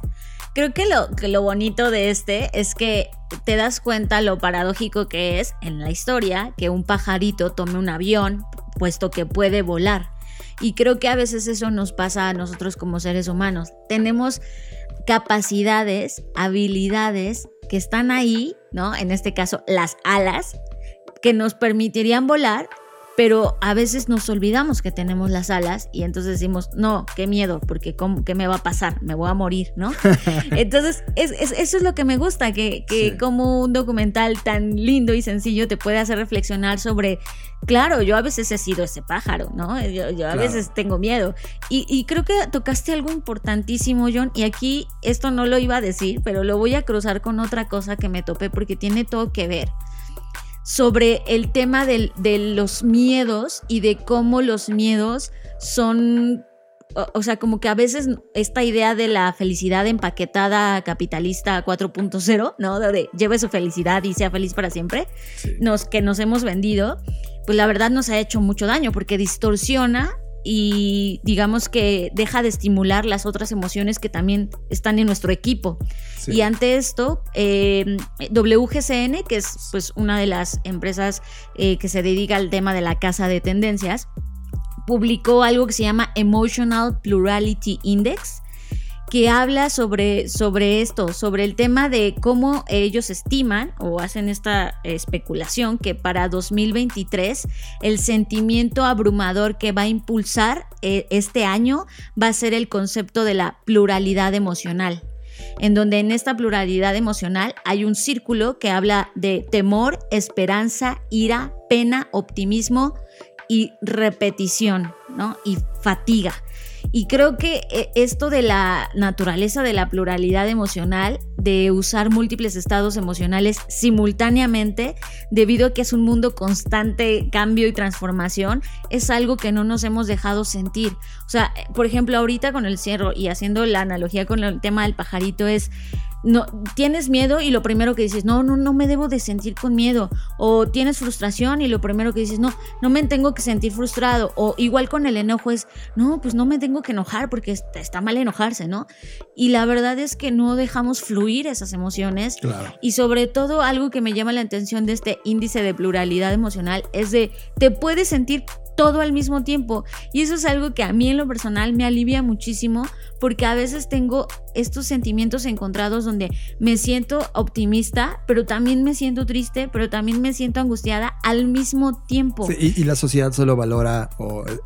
Creo que lo, que lo bonito de este es que te das cuenta lo paradójico que es en la historia que un pajarito tome un avión, puesto que puede volar. Y creo que a veces eso nos pasa a nosotros como seres humanos. Tenemos capacidades, habilidades que están ahí, ¿no? En este caso, las alas, que nos permitirían volar, pero a veces nos olvidamos que tenemos las alas y entonces decimos, no, qué miedo, porque ¿qué me va a pasar? Me voy a morir, ¿no? [laughs] entonces, eso es lo que me gusta, que, como un documental tan lindo y sencillo te puede hacer reflexionar sobre, claro, yo a veces he sido ese pájaro, ¿no? Yo, a veces tengo miedo. Y, y creo que tocaste algo importantísimo, John, y aquí esto no lo iba a decir, pero lo voy a cruzar con otra cosa que me topé porque tiene todo que ver sobre el tema de los miedos y de cómo los miedos son, o, sea, como que a veces esta idea de la felicidad empaquetada capitalista 4.0, ¿no? De, lleve su felicidad y sea feliz para siempre, nos, que nos hemos vendido, pues la verdad nos ha hecho mucho daño porque distorsiona y digamos que deja de estimular las otras emociones que también están en nuestro equipo. Y ante esto, em, WGCN, que es pues una de las empresas eh, que se dedica al tema de la casa de tendencias, publicó algo que se llama Emotional Plurality Index, que habla sobre, sobre esto, sobre el tema de cómo ellos estiman o hacen esta especulación que para 2023 el sentimiento abrumador que va a impulsar eh, este año va a ser el concepto de la pluralidad emocional en donde en esta pluralidad emocional hay un círculo que habla de temor, esperanza, ira, pena, optimismo y repetición, ¿no? Y fatiga. Y creo que eh, esto de la naturaleza de la pluralidad emocional, de usar múltiples estados emocionales simultáneamente, debido a que es un mundo constante cambio y transformación, es algo que no nos hemos dejado sentir. O sea, por ejemplo, ahorita con el cierro y haciendo la analogía con el tema del pajarito es no tienes miedo y lo primero que dices, no, no, no me debo de sentir con miedo. O tienes frustración y lo primero que dices, no, no me tengo que sentir frustrado. O igual con el enojo es, no, pues no me tengo que enojar porque está, mal enojarse, ¿no? Y la verdad es que no dejamos fluir esas emociones. Y sobre todo algo que me llama la atención de este índice de pluralidad emocional es de, te puedes sentir todo al mismo tiempo. Y eso es algo que a mí en lo personal me alivia muchísimo porque a veces tengo estos sentimientos encontrados donde me siento optimista, pero también me siento triste, pero también me siento angustiada al mismo tiempo. y, la sociedad solo valora o eh,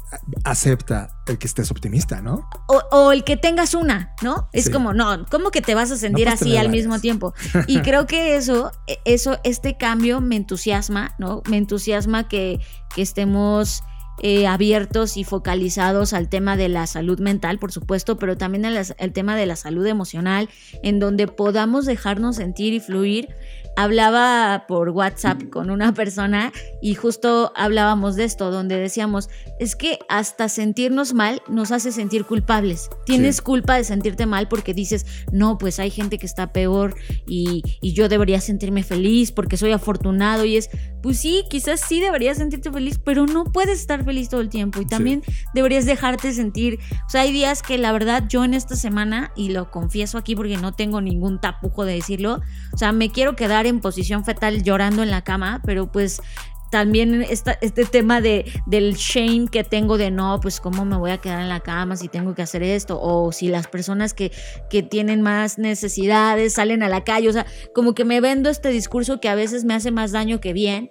acepta el que estés optimista, ¿no? O, el que tengas una, ¿no? Es como, no, ¿cómo que te vas a sentir así al mismo tiempo? Y [laughs] creo que eso, e, eso, este cambio me entusiasma, ¿no? Me entusiasma que, que estemos eh, abiertos y focalizados al tema de la salud mental, por supuesto, pero también al tema de la salud emocional, en donde podamos dejarnos sentir y fluir hablaba por WhatsApp con una persona y justo hablábamos de esto, donde decíamos, es que hasta sentirnos mal nos hace sentir culpables. Tienes culpa de sentirte mal porque dices, no, pues hay gente que está peor y, yo debería sentirme feliz porque soy afortunado y es, pues sí, quizás sí deberías sentirte feliz, pero no puedes estar feliz todo el tiempo y también deberías dejarte sentir, o sea, hay días que la verdad yo en esta semana, y lo confieso aquí porque no tengo ningún tapujo de decirlo, o sea, me quiero quedar en posición fetal llorando en la cama, pero pues también esta, este tema de, del shame que tengo de no, pues cómo me voy a quedar en la cama si tengo que hacer esto, o si las personas que, que tienen más necesidades salen a la calle, o sea, como que me vendo este discurso que a veces me hace más daño que bien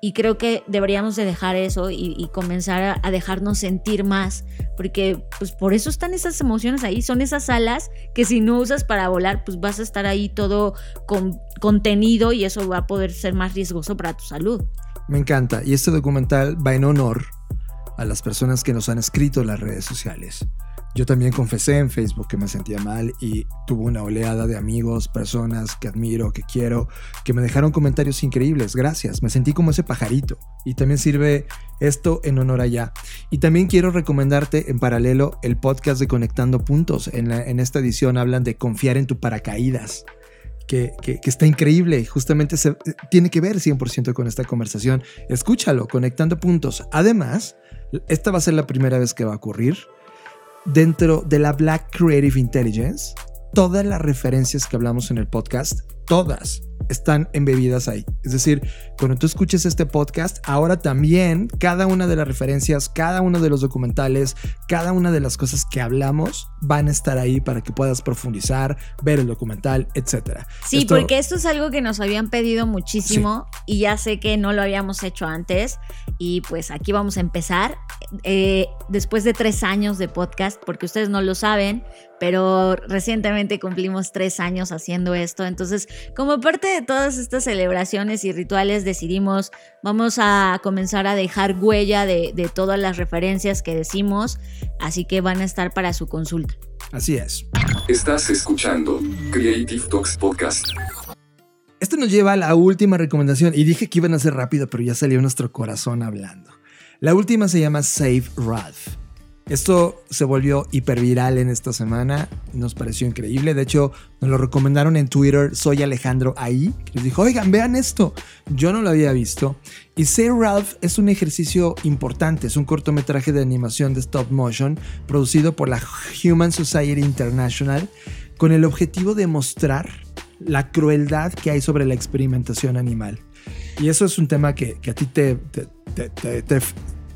y creo que deberíamos de dejar eso y, comenzar a, dejarnos sentir más, porque pues por eso están esas emociones ahí, son esas alas que si no usas para volar, pues vas a estar ahí todo con, contenido y eso va a poder ser más riesgoso para tu salud. Me encanta, y este documental va en honor a las personas que nos han escrito en las redes sociales. Yo también confesé en Facebook que me sentía mal y tuve una oleada de amigos, personas que admiro, que quiero, que me dejaron comentarios increíbles. Gracias, me sentí como ese pajarito. Y también sirve esto en honor allá. Y también quiero recomendarte en paralelo el podcast de Conectando Puntos. En, esta edición hablan de confiar en tu paracaídas. Que, que, está increíble. Justamente se, tiene que ver 100% con esta conversación. Escúchalo, conectando puntos. Además, esta va a ser la primera vez que va a ocurrir dentro de la Black Creative Intelligence, todas las referencias que hablamos en el podcast todas están embebidas ahí. Es decir, cuando tú escuches este podcast, ahora también cada una de las referencias, cada uno de los documentales, cada una de las cosas que hablamos van a estar ahí para que puedas profundizar, ver el documental, etc. Sí, porque esto es algo que nos habían pedido muchísimo y ya sé que no lo habíamos hecho antes y pues aquí vamos a empezar. Eh, después de tres años de podcast, porque ustedes no lo saben, pero recientemente cumplimos tres años haciendo esto. Entonces, como parte de todas estas celebraciones y rituales, decidimos, vamos a comenzar a dejar huella de, de todas las referencias que decimos, así que van a estar para su consulta. Así es. Estás escuchando Creative Talks Podcast. Esto nos lleva a la última recomendación y dije que iban a ser rápido, pero ya salió nuestro corazón hablando. La última se llama Save Ralph. Esto se volvió hiperviral en esta semana, nos pareció increíble. De hecho, nos lo recomendaron en Twitter. Soy Alejandro ahí. Les dijo, oigan, vean esto. Yo no lo había visto. Y Say Ralph es un ejercicio importante. Es un cortometraje de animación de stop motion producido por la Human Society International con el objetivo de mostrar la crueldad que hay sobre la experimentación animal. Y eso es un tema que, a ti te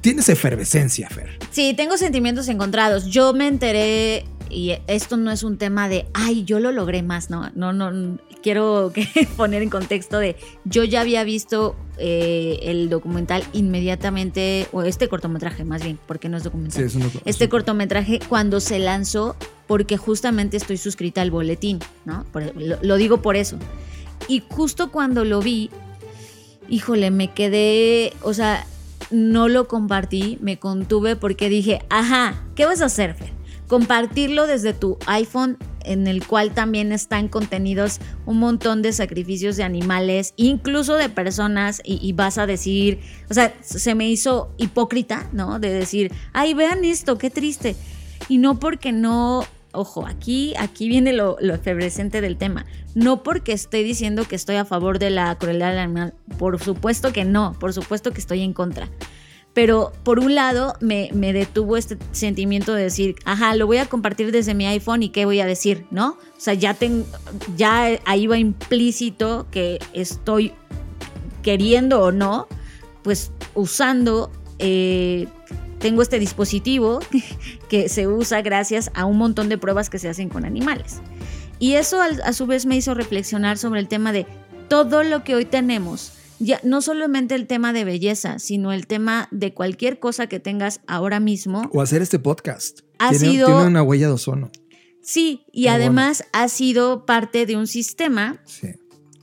tienes efervescencia, Fer. Sí, tengo sentimientos encontrados. Yo me enteré, y esto no es un tema de, ay, yo lo logré más, no, no, no, quiero [laughs] poner en contexto de, yo ya había visto eh, el documental inmediatamente, o este cortometraje más bien, porque no es documental. Sí, es un, este cortometraje cuando se lanzó, porque justamente estoy suscrita al boletín, ¿no? lo digo por eso. Y justo cuando lo vi, híjole, me quedé, o sea, no lo compartí, me contuve porque dije, ajá, ¿qué vas a hacer, Fer? Compartirlo desde tu iPhone en el cual también están contenidos un montón de sacrificios de animales, incluso de personas, y, vas a decir, o sea, se me hizo hipócrita, ¿no? De decir, ay, vean esto, qué triste. Y no porque no ojo, aquí, aquí viene lo, lo del tema. No porque estoy diciendo que estoy a favor de la crueldad del animal, por supuesto que no, por supuesto que estoy en contra. Pero por un lado me, detuvo este sentimiento de decir, ajá, lo voy a compartir desde mi iPhone y qué voy a decir, ¿no? O sea, ya, ten, ya ahí va implícito que estoy queriendo o no, pues usando eh, tengo este dispositivo [laughs] que se usa gracias a un montón de pruebas que se hacen con animales. Y eso a su vez me hizo reflexionar sobre el tema de todo lo que hoy tenemos, ya no solamente el tema de belleza, sino el tema de cualquier cosa que tengas ahora mismo. O hacer este podcast. Ha tiene, sido, tiene una huella de ozono. Sí, y además ha sido parte de un sistema sí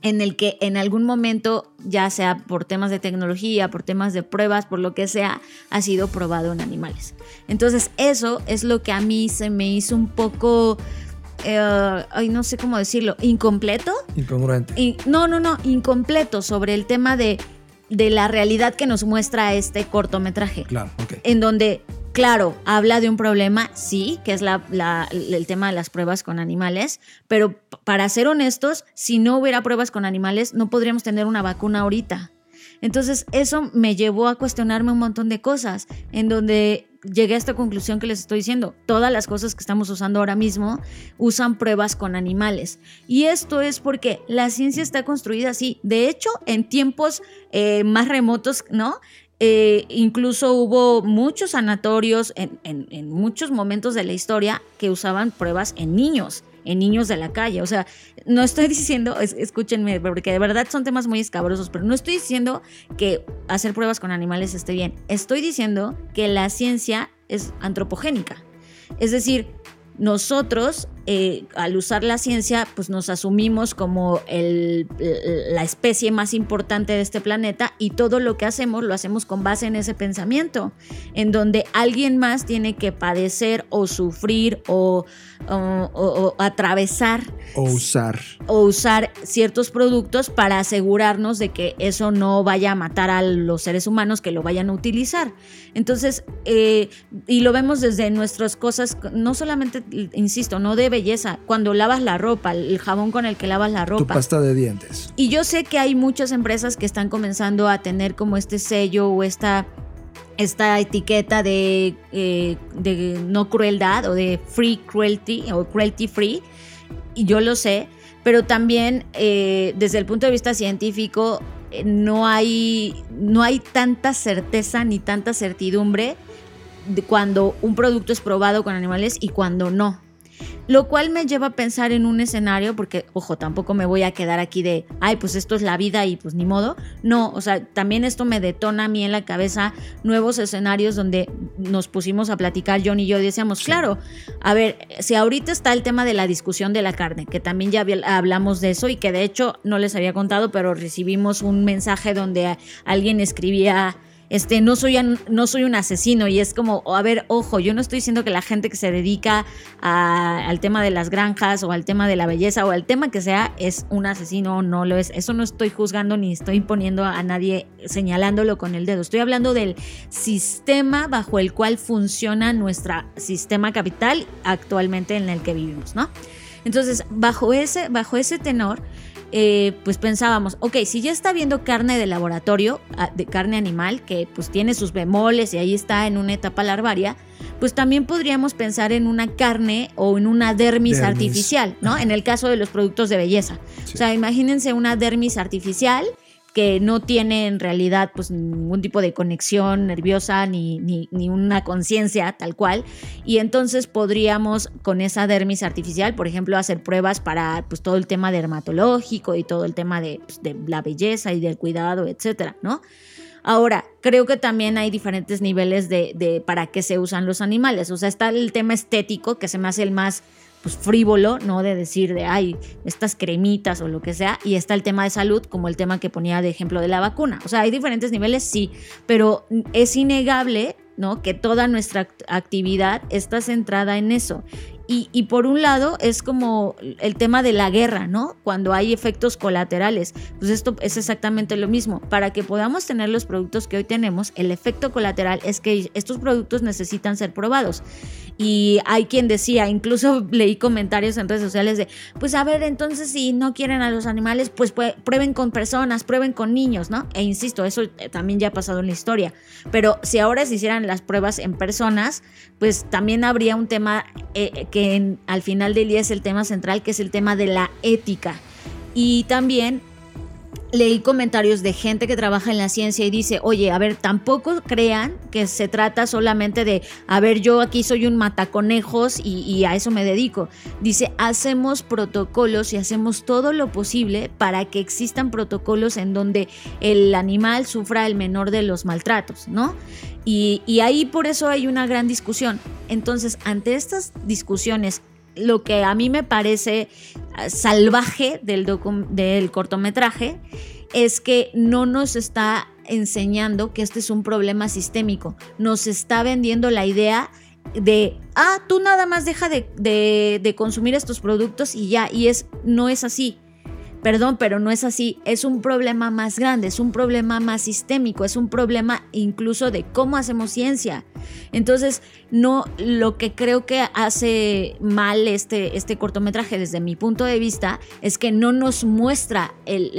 en el que en algún momento, ya sea por temas de tecnología, por temas de pruebas, por lo que sea, ha sido probado en animales. Entonces eso es lo que a mí se me hizo un poco, eh, ay, no sé cómo decirlo, incompleto. Incongruente. no, no, no, incompleto sobre el tema de, de la realidad que nos muestra este cortometraje. Claro, ok. En donde Claro, habla de un problema, sí, que es el tema de las pruebas con animales, pero para ser honestos, si no hubiera pruebas con animales, no podríamos tener una vacuna ahorita. Entonces, eso me llevó a cuestionarme un montón de cosas, en donde llegué a esta conclusión que les estoy diciendo. Todas las cosas que estamos usando ahora mismo usan pruebas con animales. Y esto es porque la ciencia está construida así. De hecho, en tiempos eh, más remotos, ¿no? Eh, incluso hubo muchos sanatorios en, muchos momentos de la historia que usaban pruebas en niños, en niños de la calle. O sea, no estoy [laughs] diciendo, escúchenme, porque de verdad son temas muy escabrosos, pero no estoy diciendo que hacer pruebas con animales esté bien. Estoy diciendo que la ciencia es antropogénica. Es decir, nosotros eh, al usar la ciencia, pues nos asumimos como la especie más importante de este planeta y todo lo que hacemos lo hacemos con base en ese pensamiento, en donde alguien más tiene que padecer o sufrir o, atravesar o usar o usar ciertos productos para asegurarnos de que eso no vaya a matar a los seres humanos que lo vayan a utilizar. Entonces, eh, y lo vemos desde nuestras cosas, no solamente, insisto, no debe belleza, cuando lavas la ropa, el jabón con el que lavas la ropa. Tu pasta de dientes. Y yo sé que hay muchas empresas que están comenzando a tener como este sello o esta, esta etiqueta de, eh, de no crueldad o de free cruelty o cruelty free. y yo lo sé, pero también eh, desde el punto de vista científico eh, no, hay, no hay tanta certeza ni tanta certidumbre de cuando un producto es probado con animales y cuando no. Lo cual me lleva a pensar en un escenario, porque, ojo, tampoco me voy a quedar aquí de, ay, pues esto es la vida y pues ni modo. No, o sea, también esto me detona a mí en la cabeza nuevos escenarios donde nos pusimos a platicar John y yo y decíamos, claro, a ver, si ahorita está el tema de la discusión de la carne, que también ya hablamos de eso y que de hecho no les había contado, pero recibimos un mensaje donde alguien escribía este, no soy, no soy un asesino y es como, a ver, ojo, yo no estoy diciendo que la gente que se dedica al tema de las granjas o al tema de la belleza o al tema que sea es un asesino o no lo es. Eso no estoy juzgando ni estoy poniendo a nadie señalándolo con el dedo. Estoy hablando del sistema bajo el cual funciona nuestro sistema capital actualmente en el que vivimos, ¿no? Entonces, bajo ese, bajo ese tenor, eh, pues pensábamos, ok, si ya está viendo carne de laboratorio, ah, de carne animal, que pues tiene sus bemoles y ahí está en una etapa larvaria, pues también podríamos pensar en una carne o en una dermis, artificial, ¿no? En el caso de los productos de belleza. O sea, imagínense una dermis artificial que no tiene en realidad pues ningún tipo de conexión nerviosa ni, ni, una conciencia tal cual. Y entonces podríamos con esa dermis artificial, por ejemplo, hacer pruebas para pues todo el tema dermatológico y todo el tema de, pues, de la belleza y del cuidado, etcétera, ¿no? Ahora, creo que también hay diferentes niveles de, de, para qué se usan los animales. O sea, está el tema estético, que se me hace el más pues frívolo, ¿no? De decir de, ay, estas cremitas o lo que sea, y está el tema de salud, como el tema que ponía de ejemplo de la vacuna. O sea, hay diferentes niveles, sí, pero es innegable, ¿no? Que toda nuestra actividad está centrada en eso. Y, por un lado es como el tema de la guerra, ¿no? Cuando hay efectos colaterales. Pues esto es exactamente lo mismo. Para que podamos tener los productos que hoy tenemos, el efecto colateral es que estos productos necesitan ser probados. Y hay quien decía, incluso [laughs] leí comentarios en redes sociales de, pues a ver, entonces si no quieren a los animales, pues prueben con personas, prueben con niños, ¿no? E insisto, eso eh, también ya ha pasado en la historia. Pero si ahora se hicieran las pruebas en personas, pues también habría un tema eh, que al final del día es el tema central, que es el tema de la ética. Y también leí comentarios de gente que trabaja en la ciencia y dice, oye, a ver, tampoco crean que se trata solamente de, a ver, yo aquí soy un mataconejos y, y, a eso me dedico. Dice, hacemos protocolos y hacemos todo lo posible para que existan protocolos en donde el animal sufra el menor de los maltratos, ¿no? Y, ahí por eso hay una gran discusión. Entonces, ante estas discusiones, lo que a mí me parece ah, salvaje del, del cortometraje es que no nos está enseñando que este es un problema sistémico. Nos está vendiendo la idea de, ah, tú nada más deja de, de consumir estos productos y ya, y es, no es así. Perdón, pero no es así. Es un problema más grande, es un problema más sistémico, es un problema incluso de cómo hacemos ciencia. Entonces, no, lo que creo que hace mal este, este cortometraje desde mi punto de vista es que no nos muestra el,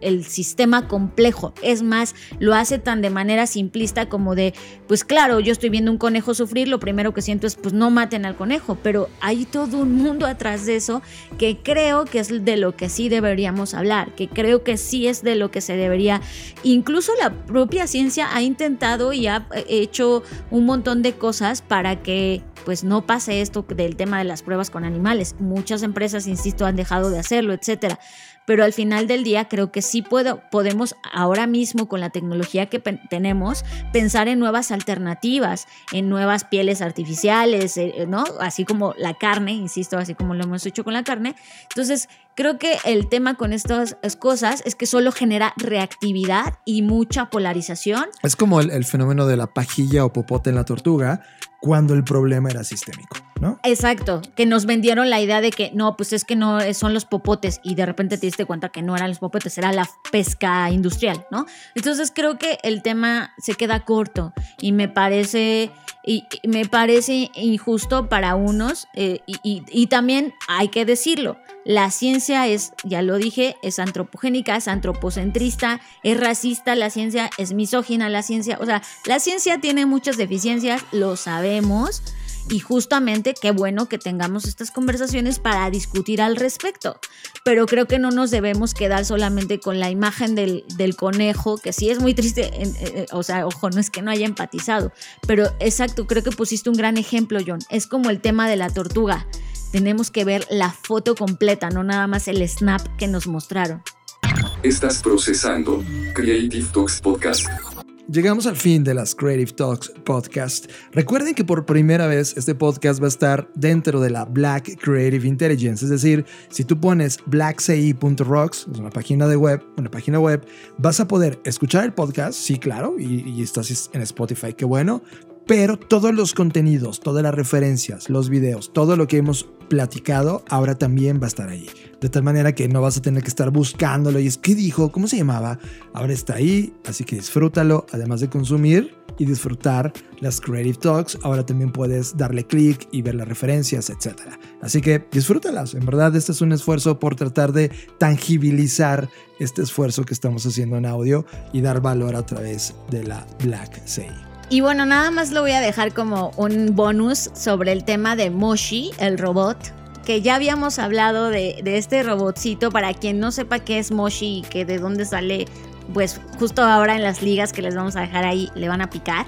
el, sistema complejo. Es más, lo hace tan de manera simplista como de, pues claro, yo estoy viendo un conejo sufrir, lo primero que siento es, pues no maten al conejo, pero hay todo un mundo atrás de eso que creo que es de lo que sí deberíamos hablar, que creo que sí es de lo que se debería. Incluso la propia ciencia ha intentado y ha eh, hecho un montón de cosas para que pues no pase esto del tema de las pruebas con animales. Muchas empresas, insisto, han dejado de hacerlo, etcétera pero al final del día creo que sí puedo, podemos ahora mismo con la tecnología que tenemos pensar en nuevas alternativas, en nuevas pieles artificiales, eh, ¿no? Así como la carne, insisto, así como lo hemos hecho con la carne. Entonces, creo que el tema con estas cosas es que solo genera reactividad y mucha polarización. Es como el, el fenómeno de la pajilla o popote en la tortuga, cuando el problema era sistémico, ¿no? Exacto, que nos vendieron la idea de que no, pues es que no son los popotes y de repente te diste cuenta que no eran los popotes, era la pesca industrial, ¿no? Entonces creo que el tema se queda corto y me parece, y, me parece injusto para unos eh, y también hay que decirlo, la ciencia es, ya lo dije, es antropogénica, es antropocentrista, es racista, la ciencia es misógina, la ciencia, o sea, la ciencia tiene muchas deficiencias, lo sabemos. Y justamente qué bueno que tengamos estas conversaciones para discutir al respecto. Pero creo que no nos debemos quedar solamente con la imagen del, conejo, que sí es muy triste, eh, eh, o sea, ojo, no es que no haya empatizado, pero exacto, creo que pusiste un gran ejemplo, John. Es como el tema de la tortuga. Tenemos que ver la foto completa, no nada más el snap que nos mostraron. Estás procesando Creative Talks Podcast. Llegamos al fin de las Creative Talks podcast. Recuerden que por primera vez este podcast va a estar dentro de la Black Creative Intelligence, es decir, si tú pones blackci.rocks, es una página de web, una página web, vas a poder escuchar el podcast, sí, claro, y, y estás en Spotify, qué bueno, pero todos los contenidos, todas las referencias, los videos, todo lo que hemos platicado, ahora también va a estar ahí. De tal manera que no vas a tener que estar buscándolo y es, ¿qué dijo? ¿Cómo se llamaba? Ahora está ahí, así que disfrútalo, además de consumir y disfrutar las Creative Talks. Ahora también puedes darle clic y ver las referencias, etc. Así que disfrútalas. En verdad, este es un esfuerzo por tratar de tangibilizar este esfuerzo que estamos haciendo en audio y dar valor a través de la Black Say. Y bueno, nada más lo voy a dejar como un bonus sobre el tema de Moshi, el robot, que ya habíamos hablado de, este robotcito. Para quien no sepa qué es Moshi y que de dónde sale, pues justo ahora en las ligas que les vamos a dejar ahí, le van a picar.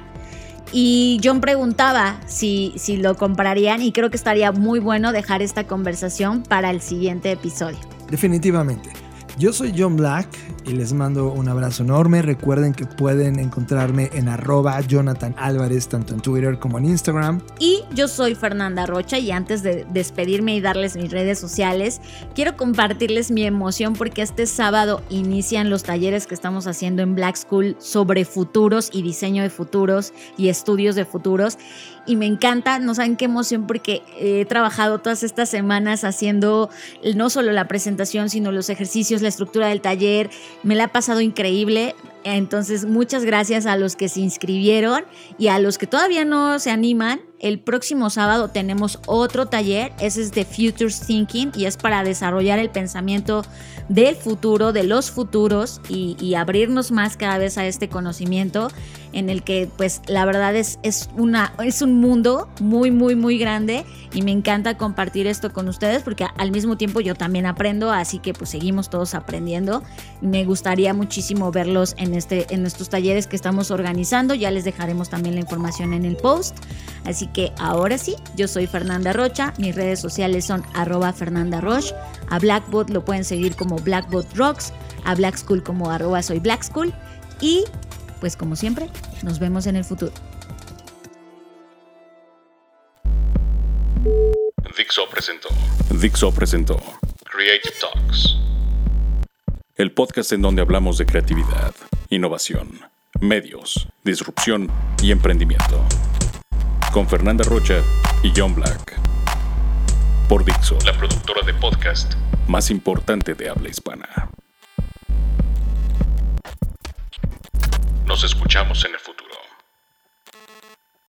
Y John preguntaba si, si lo comprarían y creo que estaría muy bueno dejar esta conversación para el siguiente episodio. Definitivamente. Yo soy John Black y les mando un abrazo enorme. Recuerden que pueden encontrarme en arroba Jonathan Álvarez, tanto en Twitter como en Instagram. Y yo soy Fernanda Rocha y antes de despedirme y darles mis redes sociales, quiero compartirles mi emoción porque este sábado inician los talleres que estamos haciendo en Black School sobre futuros y diseño de futuros y estudios de futuros y me encanta, no saben qué emoción porque he trabajado todas estas semanas haciendo no solo la presentación, sino los ejercicios, la estructura del taller. Me la ha pasado increíble. Entonces, muchas gracias a los que se inscribieron y a los que todavía no se animan. El próximo sábado tenemos otro taller, ese es de Futures Thinking y es para desarrollar el pensamiento del futuro, de los futuros y, abrirnos más cada vez a este conocimiento en el que pues la verdad es, es, una, es un mundo muy, muy, muy grande y me encanta compartir esto con ustedes porque al mismo tiempo yo también aprendo, así que pues seguimos todos aprendiendo. Me gustaría muchísimo verlos en, este, en estos talleres que estamos organizando, ya les dejaremos también la información en el post. Así que ahora sí, yo soy Fernanda Rocha, mis redes sociales son arroba Fernanda Roche, a Blackbot lo pueden seguir como Blackbot Rocks, a Black School como arroba soy Black School y pues como siempre, nos vemos en el futuro. Dixo presentó. Dixo presentó. Creative Talks. El podcast en donde hablamos de creatividad, innovación, medios, disrupción y emprendimiento. Con Fernanda Rocha y John Black. Por Dixo, la productora de podcast más importante de habla hispana. Nos escuchamos en el